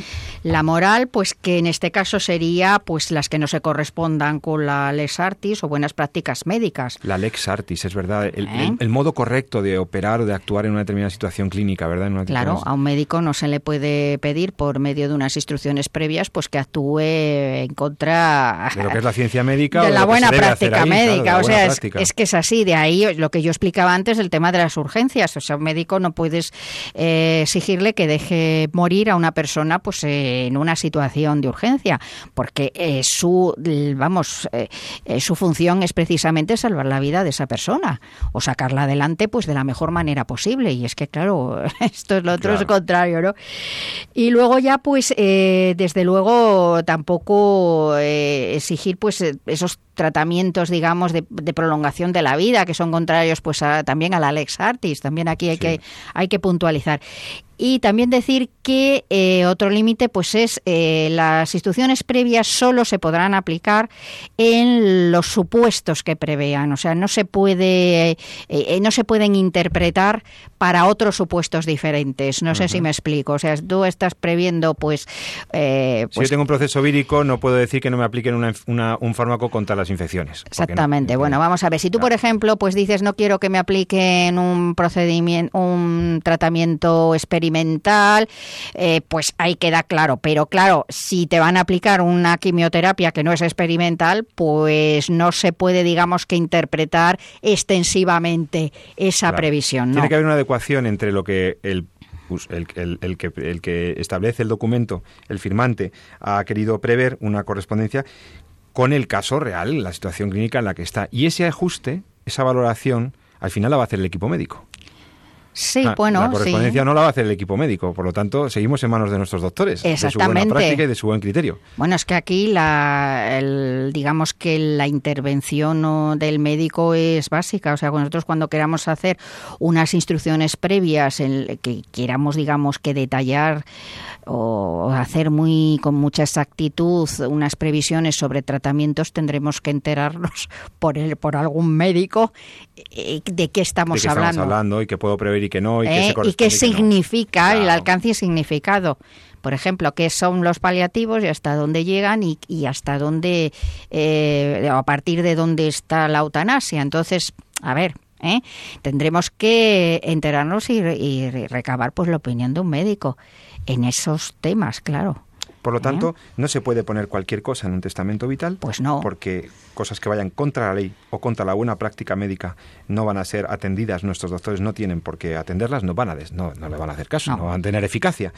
La moral, pues que en este caso sería pues las que no se correspondan con la lex artis o buenas prácticas médicas. La lex artis, es verdad, el, ¿Eh? modo correcto de operar o de actuar en una determinada situación clínica, ¿verdad? claro, a un médico no se le puede pedir por medio de unas instrucciones previas pues que actúe en contra de lo que es la ciencia médica de la buena práctica médica, o sea, es, que es así, de ahí lo que yo explicaba antes el tema de las urgencias, o sea, un médico no puedes eh, exigirle que deje morir a una persona pues en una situación de urgencia, porque eh, su vamos, eh, su función es precisamente salvar la vida de esa persona o sacarla adelante pues de la mejor manera posible y es que claro, esto es lo otro es contrario, ¿no? Y luego ya pues desde luego tampoco exigir pues esos tratamientos, digamos, de, prolongación de la vida, que son contrarios pues también a la Lex Artis. También aquí hay, que, hay que puntualizar. Y también decir que eh, otro límite pues es eh, las instrucciones previas solo se podrán aplicar en los supuestos que prevean, o sea, no se puede eh, no se pueden interpretar para otros supuestos diferentes. No sé si me explico, o sea, tú estás previendo pues, si yo pues tengo un proceso vírico no puedo decir que no me apliquen un fármaco contra las infecciones. Exactamente. bueno, vamos a ver, si tú por ejemplo pues dices no quiero que me apliquen un procedimiento un tratamiento experimental mental, eh, pues ahí queda claro. Pero claro, si te van a aplicar una quimioterapia que no es experimental, pues no se puede, digamos, que interpretar extensivamente esa previsión. Tiene que haber una adecuación entre lo que el pues, el, que, el, que, establece el documento, el firmante, ha querido prever una correspondencia con el caso real, la situación clínica en la que está. Y ese ajuste, esa valoración, al final la va a hacer el equipo médico. Sí, ah, bueno, la correspondencia no la va a hacer el equipo médico, por lo tanto, seguimos en manos de nuestros doctores, Exactamente. de su buena práctica y de su buen criterio. Bueno, es que aquí la, digamos que la intervención del médico es básica, o sea, nosotros cuando queramos hacer unas instrucciones previas en que queramos, digamos, que detallar o hacer muy con mucha exactitud unas previsiones sobre tratamientos tendremos que enterarnos por el, por algún médico eh, de qué estamos de qué hablando. Estamos hablando y qué puedo prever y qué no y, qué, eh, significa el alcance y significado por ejemplo, qué son los paliativos y hasta dónde llegan y, y hasta dónde, eh, a partir de dónde está la eutanasia. Entonces, a ver, ¿eh? tendremos que enterarnos y, y, recabar pues la opinión de un médico en esos temas, claro. Por lo tanto, no se puede poner cualquier cosa en un testamento vital. Pues no. Porque cosas que vayan contra la ley o contra la buena práctica médica no van a ser atendidas. Nuestros doctores no tienen por qué atenderlas, no van a no, no le van a hacer caso, no. van a tener eficacia.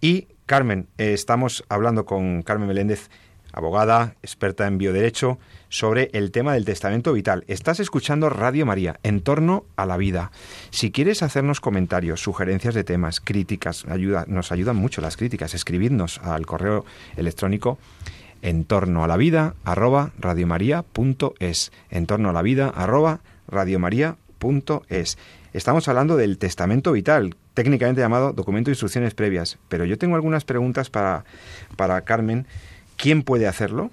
Y Carmen, eh, estamos hablando con Carmen Meléndez, abogada, experta en bioderecho, sobre el tema del testamento vital. Estás escuchando Radio María, en torno a la vida. Si quieres hacernos comentarios, sugerencias de temas, críticas, ayuda, nos ayudan mucho las críticas, escribidnos al correo electrónico en torno a la vida arroba radiomaria.es. En torno a la vida arroba radiomaria.es. Estamos hablando del testamento vital, técnicamente llamado documento de instrucciones previas, pero yo tengo algunas preguntas para, para Carmen. ¿Quién puede hacerlo?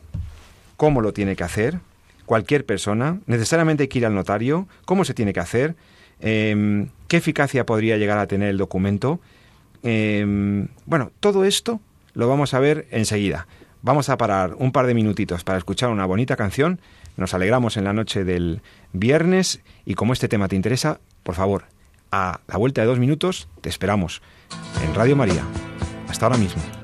cómo lo tiene que hacer, cualquier persona, necesariamente hay que ir al notario, cómo se tiene que hacer, em, qué eficacia podría llegar a tener el documento. Em, bueno, todo esto lo vamos a ver enseguida. Vamos a parar un par de minutitos para escuchar una bonita canción. Nos alegramos en la noche del viernes y como este tema te interesa, por favor, a la vuelta de dos minutos te esperamos en Radio María. Hasta ahora mismo.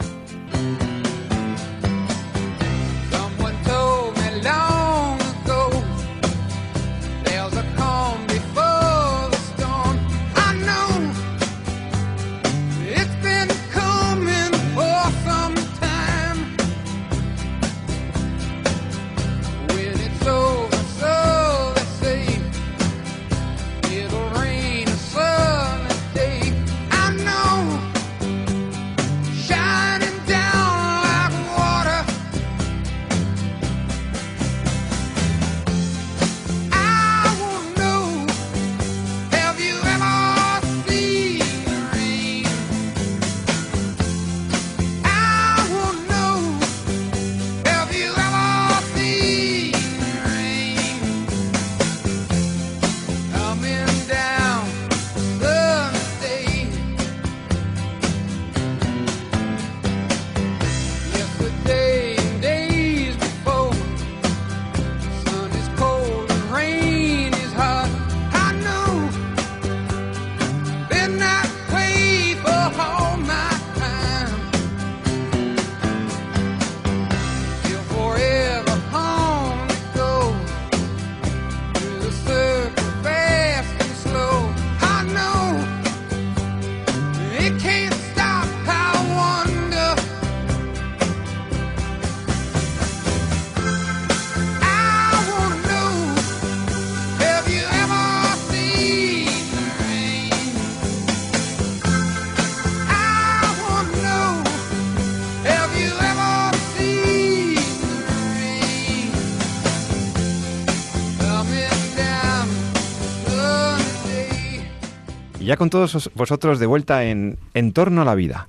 Con todos vosotros de vuelta en En torno a la vida.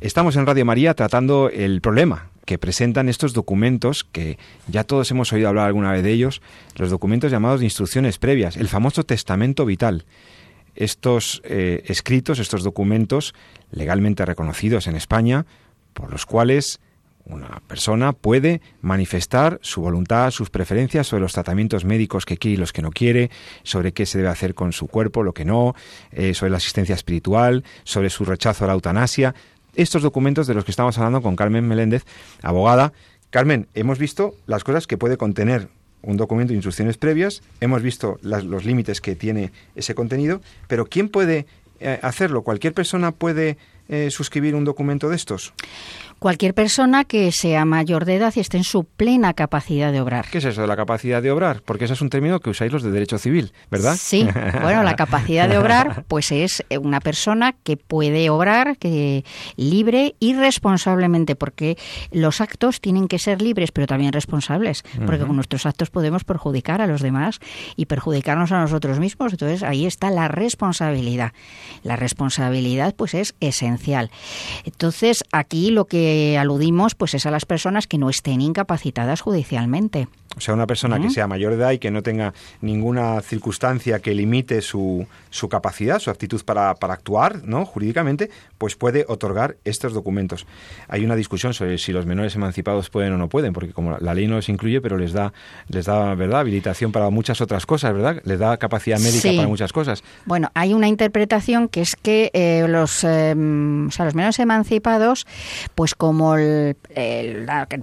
Estamos en Radio María tratando el problema que presentan estos documentos, que ya todos hemos oído hablar alguna vez de ellos, los documentos llamados de instrucciones previas, el famoso testamento vital. Estos eh, escritos, estos documentos legalmente reconocidos en España, por los cuales una persona puede manifestar su voluntad, sus preferencias sobre los tratamientos médicos que quiere y los que no quiere, sobre qué se debe hacer con su cuerpo, lo que no, eh, sobre la asistencia espiritual, sobre su rechazo a la eutanasia. Estos documentos de los que estamos hablando con Carmen Meléndez, abogada. Carmen, hemos visto las cosas que puede contener un documento de instrucciones previas, hemos visto los límites que tiene ese contenido, pero ¿quién puede eh, hacerlo? ¿Cualquier persona puede eh, suscribir un documento de estos? Cualquier persona que sea mayor de edad y esté en su plena capacidad de obrar. ¿Qué es eso de la capacidad de obrar? Porque ese es un término que usáis los de derecho civil, ¿verdad? Sí, bueno, la capacidad de obrar pues es una persona que puede obrar que libre y responsablemente, porque los actos tienen que ser libres pero también responsables, porque con nuestros actos podemos perjudicar a los demás y perjudicarnos a nosotros mismos. Entonces ahí está la responsabilidad. La responsabilidad pues es esencial. Entonces aquí lo que aludimos pues es a las personas que no estén incapacitadas judicialmente. O sea, una persona que sea mayor de edad y que no tenga ninguna circunstancia que limite su, su capacidad, su aptitud para, para, actuar ¿no? jurídicamente, pues puede otorgar estos documentos. Hay una discusión sobre si los menores emancipados pueden o no pueden, porque como la ley no los incluye, pero les da, les da ¿verdad? habilitación para muchas otras cosas, ¿verdad? Les da capacidad médica para muchas cosas. Bueno, hay una interpretación que es que eh, los, o sea, los menores emancipados, pues como el,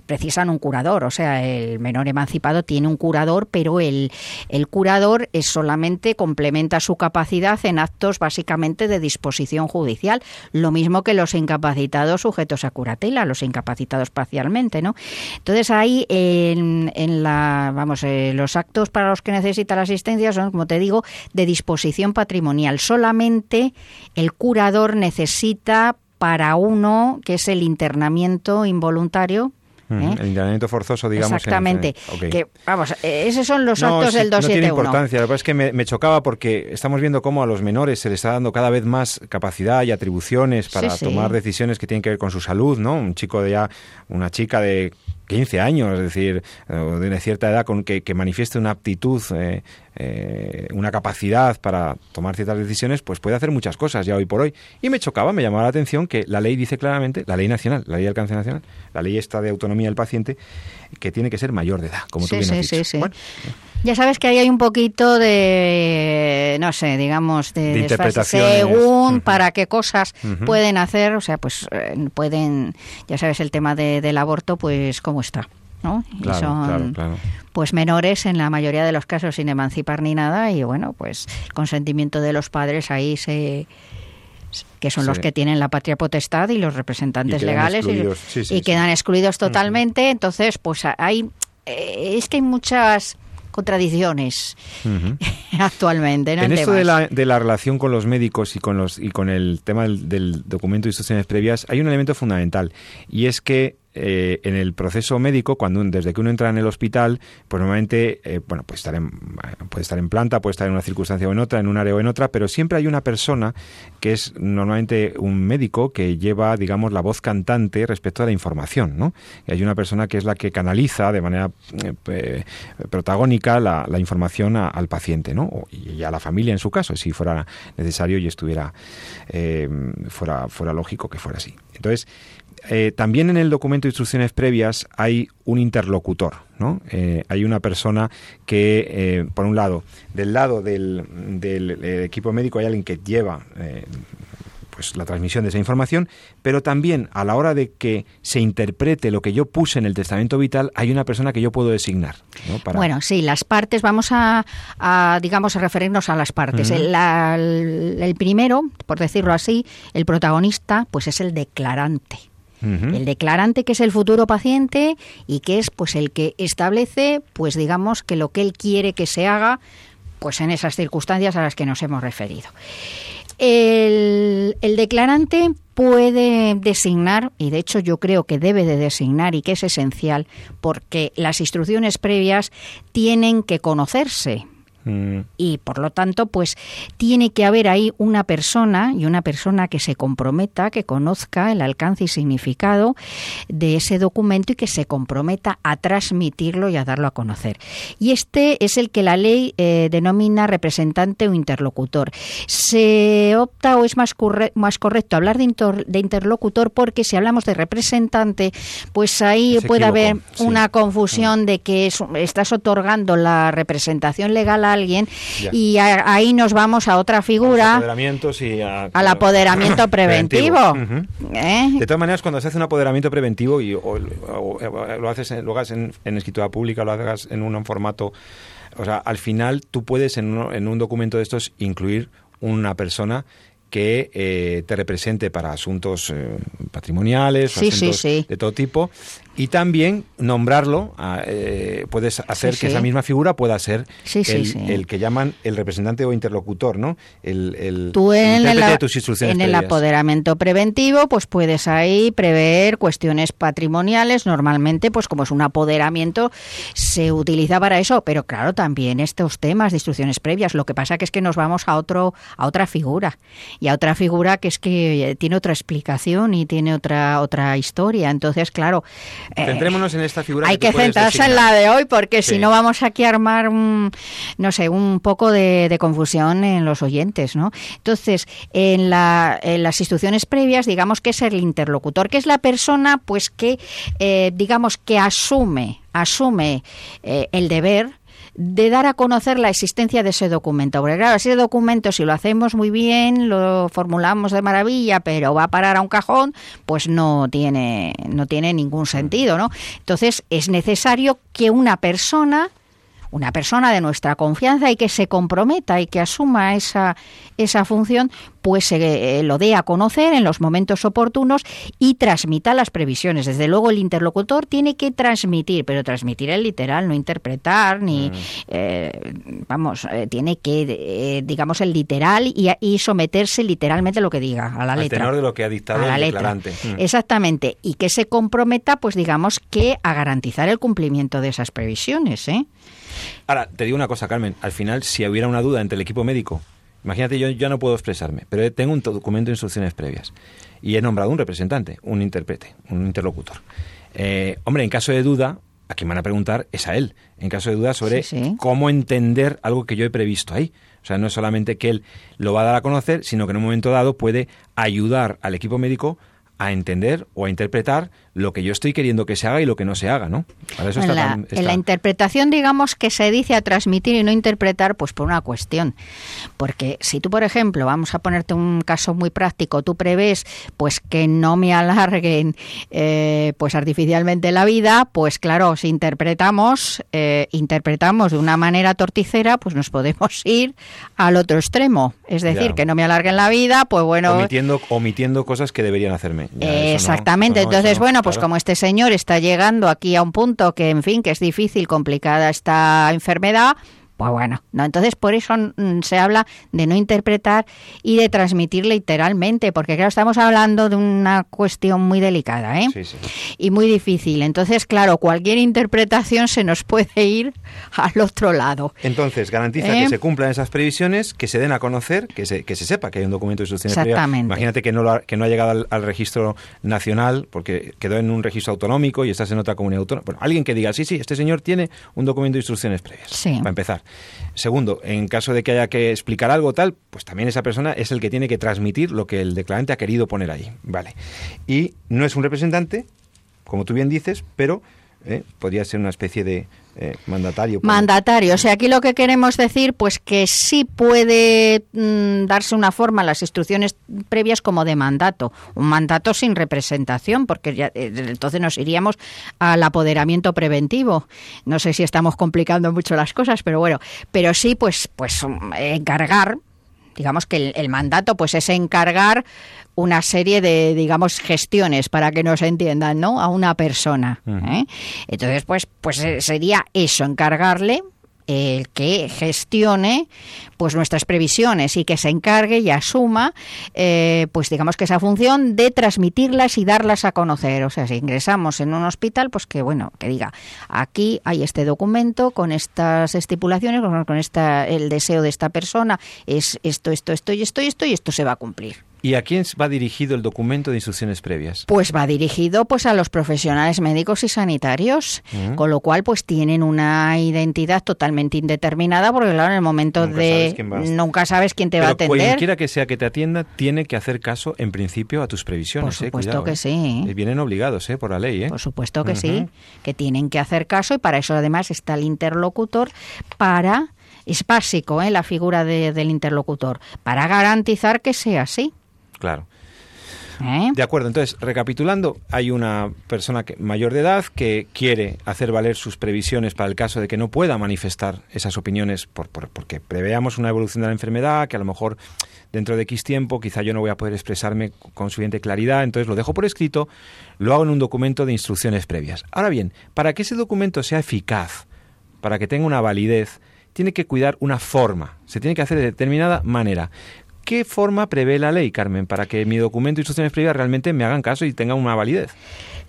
precisan un curador, o sea, el menor emancipado tiene un curador, pero el, el curador es solamente complementa su capacidad en actos básicamente de disposición judicial, lo mismo que los incapacitados sujetos a curatela, los incapacitados parcialmente, ¿no? Entonces ahí en, en la vamos eh, los actos para los que necesita la asistencia son, como te digo, de disposición patrimonial. Solamente el curador necesita para uno, que es el internamiento involuntario, ¿Eh? El internamiento forzoso, digamos. Exactamente. que, vamos, eh, esos son los actos del 271. No tiene importancia. Lo que pasa es que me, chocaba porque estamos viendo cómo a los menores se les está dando cada vez más capacidad y atribuciones para tomar decisiones que tienen que ver con su salud, ¿no? Un chico de ya, una chica de 15 años, es decir, de una cierta edad con que, manifieste una aptitud, eh, eh, una capacidad para tomar ciertas decisiones, pues puede hacer muchas cosas ya hoy por hoy. Y me chocaba, me llamaba la atención que la ley dice claramente, la ley nacional, la ley del alcance nacional, la ley esta de autonomía del paciente, que tiene que ser mayor de edad, como tú bien has dicho. Ya sabes que ahí hay un poquito de, no sé, digamos, de, de según para qué cosas pueden hacer, o sea, pues eh, pueden, ya sabes, el tema del aborto, pues cómo está. ¿no? y son pues menores en la mayoría de los casos sin emancipar ni nada y bueno pues el consentimiento de los padres ahí se que son los que tienen la patria potestad y los representantes legales y, quedan excluidos totalmente. Entonces pues hay eh, es que hay muchas contradicciones actualmente. En esto de la, de la, relación con los médicos y con, los, y con el tema del, documento de instrucciones previas, hay un elemento fundamental y es que eh, en el proceso médico, cuando desde que uno entra en el hospital, pues normalmente eh, bueno, puede estar, en, puede estar en planta, puede estar en una circunstancia o en otra, en un área o en otra, pero siempre hay una persona que es normalmente un médico que lleva, digamos, la voz cantante respecto a la información, ¿no? Hay una persona que es la que canaliza de manera eh, protagónica la, información al paciente, ¿no? Y a la familia en su caso, si fuera necesario y estuviera fuera fuera lógico que fuera así. Entonces, eh, también en el documento de instrucciones previas hay un interlocutor, ¿no? Eh, hay una persona que, eh, por un lado, del lado del, equipo médico hay alguien que lleva pues la transmisión de esa información, pero también a la hora de que se interprete lo que yo puse en el testamento vital, hay una persona que yo puedo designar. Bueno, sí, las partes, vamos a, digamos, a referirnos a las partes. el primero, por decirlo así, el protagonista, pues es el declarante. El declarante que es el futuro paciente y que es pues el que establece pues digamos que lo que él quiere que se haga pues en esas circunstancias a las que nos hemos referido. El, el, declarante puede designar, y de hecho yo creo que debe de designar y que es esencial, porque las instrucciones previas tienen que conocerse Mm. Y por lo tanto, pues tiene que haber ahí una persona y una persona que se comprometa, que conozca el alcance y significado de ese documento y que se comprometa a transmitirlo y a darlo a conocer. Y este es el que la ley eh, denomina representante o interlocutor. Se opta o es más, más correcto hablar de, de, interlocutor porque si hablamos de representante, pues ahí puede haber una confusión de que estás otorgando la representación legal a alguien y ahí nos vamos a otra figura. Y al apoderamiento preventivo. ¿Eh? De todas maneras, cuando se hace un apoderamiento preventivo y lo haces, lo hagas en, escritura pública, lo hagas en un formato, o sea, al final tú puedes en un, documento de estos incluir una persona que eh, te represente para asuntos eh, patrimoniales, asuntos de todo tipo, y también nombrarlo, ah, eh, puedes hacer que esa misma figura pueda ser el, que llaman el representante o interlocutor, ¿no? El, el Tú en, el, de tus instrucciones en el apoderamiento preventivo, pues puedes ahí prever cuestiones patrimoniales. Normalmente, pues como es un apoderamiento, se utiliza para eso, pero claro, también estos temas de instrucciones previas. Lo que pasa que es que nos vamos a otro a otra figura y a otra figura que es que tiene otra explicación y tiene otra otra historia. Entonces, claro, eh, Centrémonos en esta figura. Hay que, centrarse en la de hoy porque si no vamos aquí a armar, un, no sé, un poco de, confusión en los oyentes, ¿no? Entonces, en, las instrucciones previas, digamos que es el interlocutor, que es la persona, pues que, eh, digamos que asume, asume eh, el deber de dar a conocer la existencia de ese documento. Porque claro, ese documento, si lo hacemos muy bien, lo formulamos de maravilla, pero va a parar a un cajón, pues no tiene, no tiene ningún sentido, ¿no? Entonces, es necesario que una persona una persona de nuestra confianza y que se comprometa y que asuma esa, esa función, pues se eh, lo dé a conocer en los momentos oportunos y transmita las previsiones. Desde luego el interlocutor tiene que transmitir, pero transmitir el literal, no interpretar, ni, mm. eh, vamos, eh, tiene que, digamos, el literal y, someterse literalmente a lo que diga, a la Al letra. tenor de lo que ha dictado el declarante. Mm. Exactamente, y que se comprometa, pues digamos que a garantizar el cumplimiento de esas previsiones, ¿eh? Ahora, te digo una cosa, Carmen. Al final, si hubiera una duda entre el equipo médico, imagínate, yo ya no puedo expresarme, pero tengo un documento de instrucciones previas y he nombrado un representante, un intérprete, un interlocutor. Eh, hombre, en caso de duda, a quien van a preguntar es a él. En caso de duda sobre cómo entender algo que yo he previsto ahí. O sea, no es solamente que él lo va a dar a conocer, sino que en un momento dado puede ayudar al equipo médico a entender o a interpretar lo que yo estoy queriendo que se haga y lo que no se haga, ¿no? en, la, interpretación, digamos, que se dice a transmitir y no interpretar, pues por una cuestión. Porque si tú, por ejemplo, vamos a ponerte un caso muy práctico, tú prevés pues que no me alarguen eh, pues artificialmente la vida, pues claro, si interpretamos, eh, interpretamos de una manera torticera, pues nos podemos ir al otro extremo. Es decir, que no me alarguen la vida, pues bueno... Omitiendo, omitiendo cosas que deberían hacerme. exactamente. Entonces, bueno, pues como este señor está llegando aquí a un punto que, en fin, que es difícil, complicada esta enfermedad, pues bueno, no, entonces por eso mm, se habla de no interpretar y de transmitir literalmente, porque claro, estamos hablando de una cuestión muy delicada ¿eh? y muy difícil. Entonces, claro, cualquier interpretación se nos puede ir al otro lado. Entonces, garantiza que ¿Eh? se cumplan esas previsiones, que se den a conocer, que se, que se sepa que hay un documento de instrucciones Exactamente. Imagínate que no, que no ha llegado al, registro nacional, porque quedó en un registro autonómico y estás en otra comunidad autónoma. Bueno, alguien que diga, sí, sí, este señor tiene un documento de instrucciones previas. Sí. Para empezar. Segundo, en caso de que haya que explicar algo tal, pues también esa persona es el que tiene que transmitir lo que el declarante ha querido poner ahí. Vale. Y no es un representante, como tú bien dices, pero ¿eh? podría ser una especie de eh, mandatario. Mandatario. O sea, aquí lo que queremos decir, pues que sí puede mm, darse una forma a las instrucciones previas como de mandato. Un mandato sin representación, porque ya, eh, entonces nos iríamos al apoderamiento preventivo. No sé si estamos complicando mucho las cosas, pero bueno. Pero sí, pues, pues encargar digamos que el, mandato pues es encargar una serie de, digamos, gestiones para que nos entiendan, ¿no? A una persona. ¿eh? Entonces, pues, pues eh, sería eso, encargarle el que gestione pues nuestras previsiones y que se encargue y asuma eh, pues digamos que esa función de transmitirlas y darlas a conocer. O sea, si ingresamos en un hospital, pues que bueno, que diga, aquí hay este documento con estas estipulaciones, con esta, el deseo de esta persona es esto, esto, esto y esto y esto y esto se va a cumplir. ¿Y a quién va dirigido el documento de instrucciones previas? Pues va dirigido pues a los profesionales médicos y sanitarios, con lo cual pues tienen una identidad totalmente indeterminada porque claro, en el momento de nunca sabes quién te va a atender. Cualquiera que sea que te atienda tiene que hacer caso en principio a tus previsiones. Por ¿eh? supuesto que ¿eh? sí. vienen obligados ¿eh? por la ley. ¿eh? Por supuesto que sí, que tienen que hacer caso y para eso además está el interlocutor para es básico ¿eh? la figura del interlocutor para garantizar que sea así. Claro. ¿Eh? De acuerdo, entonces, recapitulando, hay una persona que, mayor de edad que quiere hacer valer sus previsiones para el caso de que no pueda manifestar esas opiniones por, porque preveamos una evolución de la enfermedad, que a lo mejor dentro de X tiempo quizá yo no voy a poder expresarme con suficiente claridad, entonces lo dejo por escrito, lo hago en un documento de instrucciones previas. Ahora bien, para que ese documento sea eficaz, para que tenga una validez, tiene que cuidar una forma, se tiene que hacer de determinada manera. ¿Qué forma prevé la ley, Carmen, para que mi documento de instrucciones previas realmente me hagan caso y tenga una validez?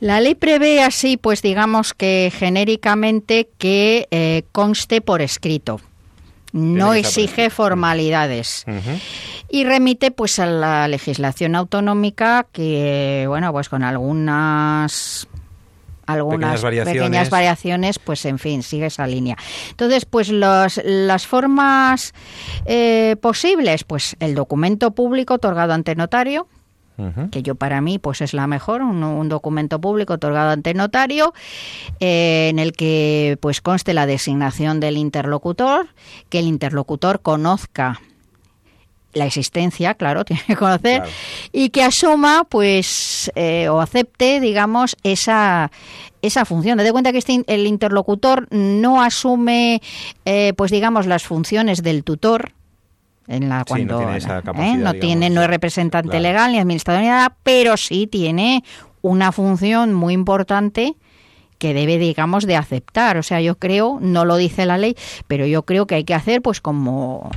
La ley prevé así, pues digamos que genéricamente que eh, conste por escrito. No exige formalidades. Y remite pues a la legislación autonómica que, bueno, pues con algunas algunas pequeñas variaciones. pues en fin, sigue esa línea. Entonces, pues las formas eh, posibles, pues el documento público otorgado ante notario, que yo para mí pues es la mejor, un, documento público otorgado ante notario, eh, en el que pues conste la designación del interlocutor, que el interlocutor conozca la existencia, claro, tiene que conocer, y que asuma, pues, eh, o acepte, digamos, esa, esa función. Date cuenta que este, el interlocutor no asume, eh, pues, digamos, las funciones del tutor, en la cuando no tiene, ¿eh? no, es representante legal ni administrador ni nada, pero sí tiene una función muy importante que debe, digamos, de aceptar. O sea, yo creo, no lo dice la ley, pero yo creo que hay que hacer, pues, como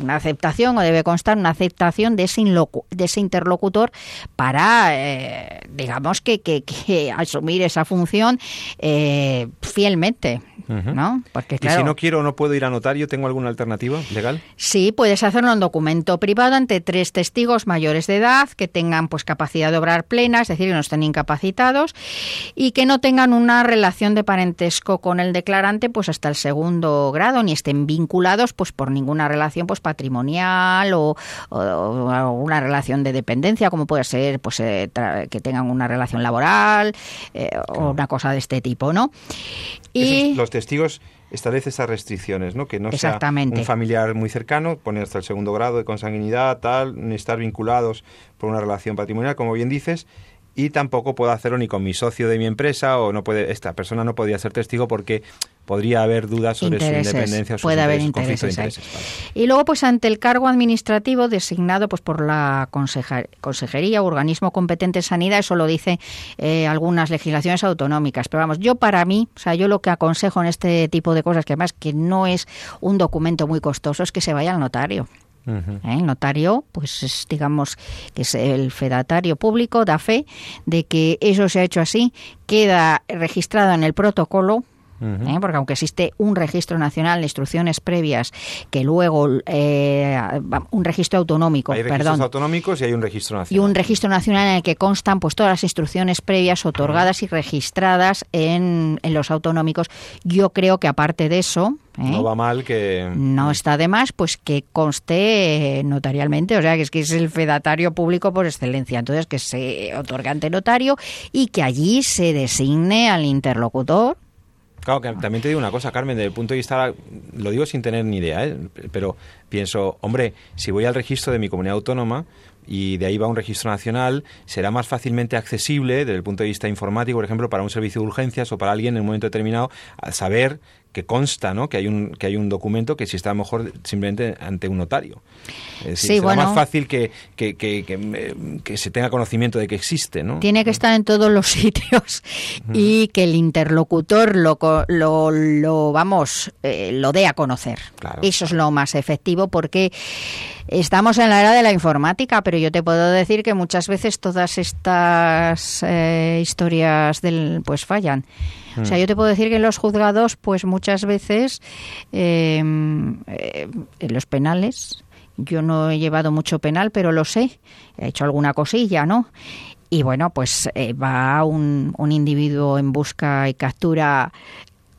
una aceptación, o debe constar una aceptación de ese, de ese interlocutor para, eh, digamos, que, que, que, asumir esa función eh, fielmente. ¿no? Porque, ¿Y si no quiero o no puedo ir a notario, tengo alguna alternativa legal? Sí, puedes hacerlo en documento privado ante tres testigos mayores de edad que tengan pues capacidad de obrar plena, es decir, que no estén incapacitados y que no tengan una relación de parentesco con el declarante pues hasta el segundo grado ni estén vinculados pues por ninguna relación pues patrimonial o, una relación de dependencia como puede ser pues eh, que tengan una relación laboral eh, o una cosa de este tipo no y los testigos establece esas restricciones, ¿no? Que no sea un familiar muy cercano, poner hasta el segundo grado de consanguinidad, tal, ni estar vinculados por una relación patrimonial, como bien dices, y tampoco puedo hacerlo ni con mi socio de mi empresa o no puede esta persona no podría ser testigo porque podría haber dudas sobre su independencia o su puede haber intereses, de intereses y luego pues ante el cargo administrativo designado pues por la consejería o organismo competente en sanidad eso lo dice eh, algunas legislaciones autonómicas. Pero vamos yo para mí o sea yo lo que aconsejo en este tipo de cosas que además que no es un documento muy costoso es que se vaya al notario ¿Eh? El notario, pues es, digamos que es el fedatario público, da fe de que eso se ha hecho así, queda registrado en el protocolo ¿eh? porque aunque existe un registro nacional de instrucciones previas que luego eh, un registro autonómico, hay registros autonómicos y hay un registro nacional y un registro nacional en el que constan pues todas las instrucciones previas otorgadas y registradas en, en, los autonómicos. Yo creo que aparte de eso ¿eh? no va mal que no está de más pues que conste notarialmente o sea que es que es el fedatario público por excelencia entonces que se otorgue ante notario y que allí se designe al interlocutor Claro, que también te digo una cosa, Carmen, desde el punto de vista, lo digo sin tener ni idea, ¿eh? pero pienso, hombre, si voy al registro de mi comunidad autónoma y de ahí va un registro nacional, será más fácilmente accesible desde el punto de vista informático, por ejemplo, para un servicio de urgencias o para alguien en un momento determinado, saber que consta, ¿no? Que hay un que hay un documento que si está mejor simplemente ante un notario. Es decir, será más fácil que, que, que, se tenga conocimiento de que existe, ¿no? Tiene que estar en todos los sitios y que el interlocutor lo, lo, lo vamos, eh, lo dé a conocer. Eso es lo más efectivo porque estamos en la era de la informática, pero yo te puedo decir que muchas veces todas estas eh, historias del, pues fallan. O sea, mm. yo te puedo decir que en los juzgados, pues muchas veces, em, eh, en los penales, yo no he llevado mucho penal, pero lo sé, he hecho alguna cosilla, ¿no? Y bueno, pues eh, va un, un individuo en busca y captura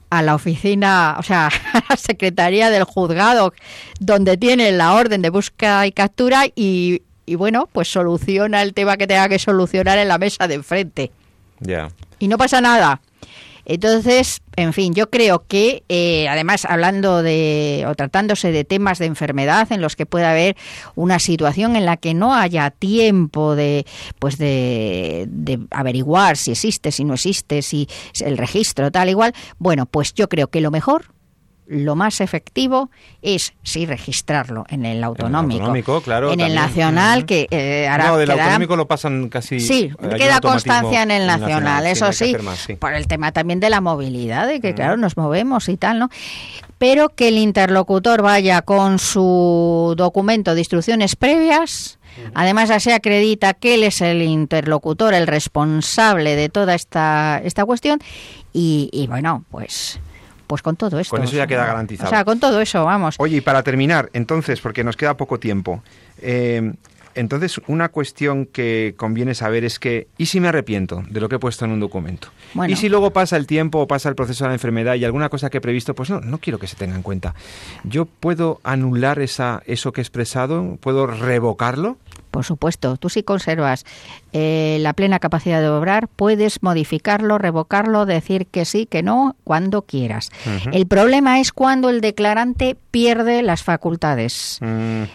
a la oficina, o sea, a la secretaría del juzgado, donde tiene la orden de busca y captura y, y bueno, pues soluciona el tema que tenga que solucionar en la mesa de enfrente. Ya. Y no pasa nada. Entonces, en fin, yo creo que, eh, además, hablando de o tratándose de temas de enfermedad en los que puede haber una situación en la que no haya tiempo de, pues, de averiguar si existe, si no existe, si el registro tal igual, bueno, pues yo creo que lo mejor lo más efectivo es sí registrarlo en el autonómico, claro, en el nacional que eh, hará no del autonómico lo pasan casi sí queda constancia en el nacional, eso sí, por el tema también de la movilidad de que claro nos movemos y tal no pero que el interlocutor vaya con su documento de instrucciones previas Además, así acredita que él es el interlocutor, el responsable de toda esta, esta cuestión. Y, y bueno, pues pues con todo esto. Con eso ya queda garantizado. O sea, con todo eso, vamos. Oye, y para terminar, entonces, porque nos queda poco tiempo, eh, entonces, una cuestión que conviene saber es que, ¿y si me arrepiento de lo que he puesto en un documento? ¿Y si luego pasa el tiempo o pasa el proceso de la enfermedad y alguna cosa que he previsto, pues no, no quiero que se tenga en cuenta? ¿Yo puedo anular esa, eso que he expresado? ¿Puedo revocarlo? Por supuesto, tú si conservas eh, la plena capacidad de obrar, puedes modificarlo, revocarlo, decir que sí, que no, cuando quieras. El problema es cuando el declarante pierde las facultades.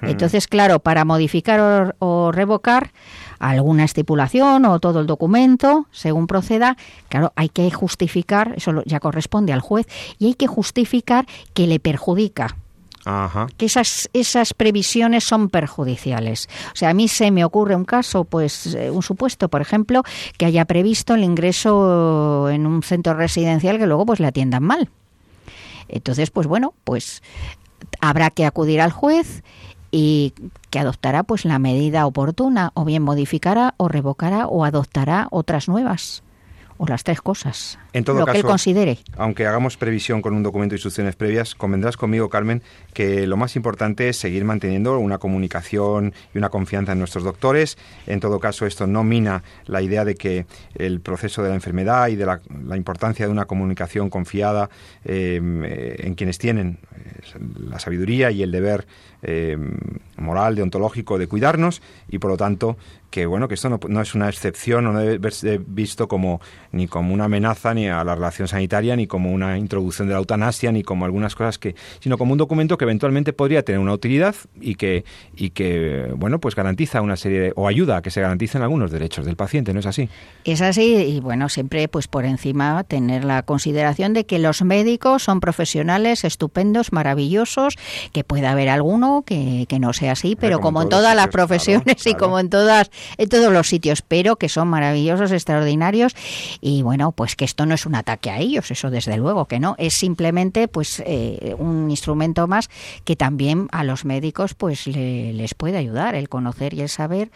Entonces, claro, para modificar o, revocar alguna estipulación o todo el documento, según proceda, claro, hay que justificar, eso ya corresponde al juez, y hay que justificar que le perjudica que esas, esas previsiones son perjudiciales. O sea, a mí se me ocurre un caso, pues eh, un supuesto, por ejemplo, que haya previsto el ingreso en un centro residencial que luego pues le atiendan mal. Entonces, pues bueno, pues habrá que acudir al juez y que adoptará pues la medida oportuna o bien modificará o revocará o adoptará otras nuevas o las tres cosas. En todo lo caso, que él considere. Aunque hagamos previsión con un documento de instrucciones previas, convendrás conmigo, Carmen, que lo más importante es seguir manteniendo una comunicación y una confianza en nuestros doctores. En todo caso, esto no mina la idea de que el proceso de la enfermedad y de la, importancia de una comunicación confiada eh, en quienes tienen eh, la sabiduría y el deber eh, moral, deontológico de cuidarnos y por lo tanto que bueno que esto no, es una excepción, no debe verse visto como ni como una amenaza ni a la relación sanitaria, ni como una introducción de la eutanasia, ni como algunas cosas que, sino como un documento que eventualmente podría tener una utilidad y que y que bueno pues garantiza una serie de, o ayuda a que se garanticen algunos derechos del paciente, ¿no es así? Es así y bueno siempre pues por encima tener la consideración de que los médicos son profesionales estupendos, maravillosos, que pueda haber alguno que, que no sea así, pero como, en todas las profesiones y como en todas en todos los sitios, pero que son maravillosos, extraordinarios. Y bueno, pues que esto no es un ataque a ellos, eso desde luego que no, es simplemente pues eh, un instrumento más que también a los médicos pues les puede ayudar el conocer y el saber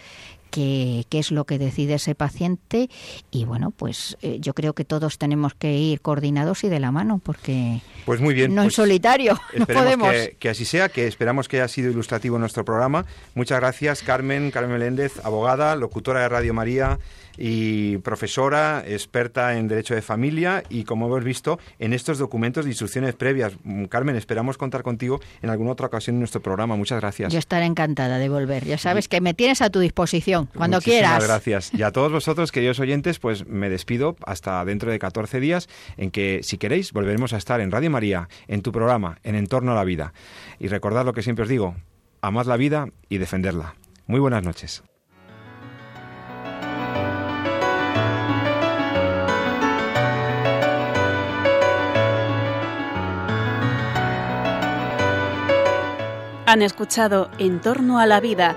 qué, es lo que decide ese paciente y bueno, pues eh, yo creo que todos tenemos que ir coordinados y de la mano porque pues muy bien, no pues en solitario, no podemos. Que, que, así sea, que esperamos que haya sido ilustrativo nuestro programa. Muchas gracias Carmen, Carmen Meléndez, abogada, locutora de Radio María y profesora, experta en Derecho de Familia y, como hemos visto, en estos documentos de instrucciones previas. Mm, Carmen, esperamos contar contigo en alguna otra ocasión en nuestro programa. Muchas gracias. Yo estaré encantada de volver. Ya sabes que me tienes a tu disposición cuando Muchísimas quieras. gracias. Y a todos vosotros, queridos oyentes, pues me despido hasta dentro de 14 días, en que, si queréis, volveremos a estar en Radio María, en tu programa, en Entorno a la Vida. Y recordad lo que siempre os digo, amad la vida y defenderla. Muy buenas noches. Han escuchado Entorno a la Vida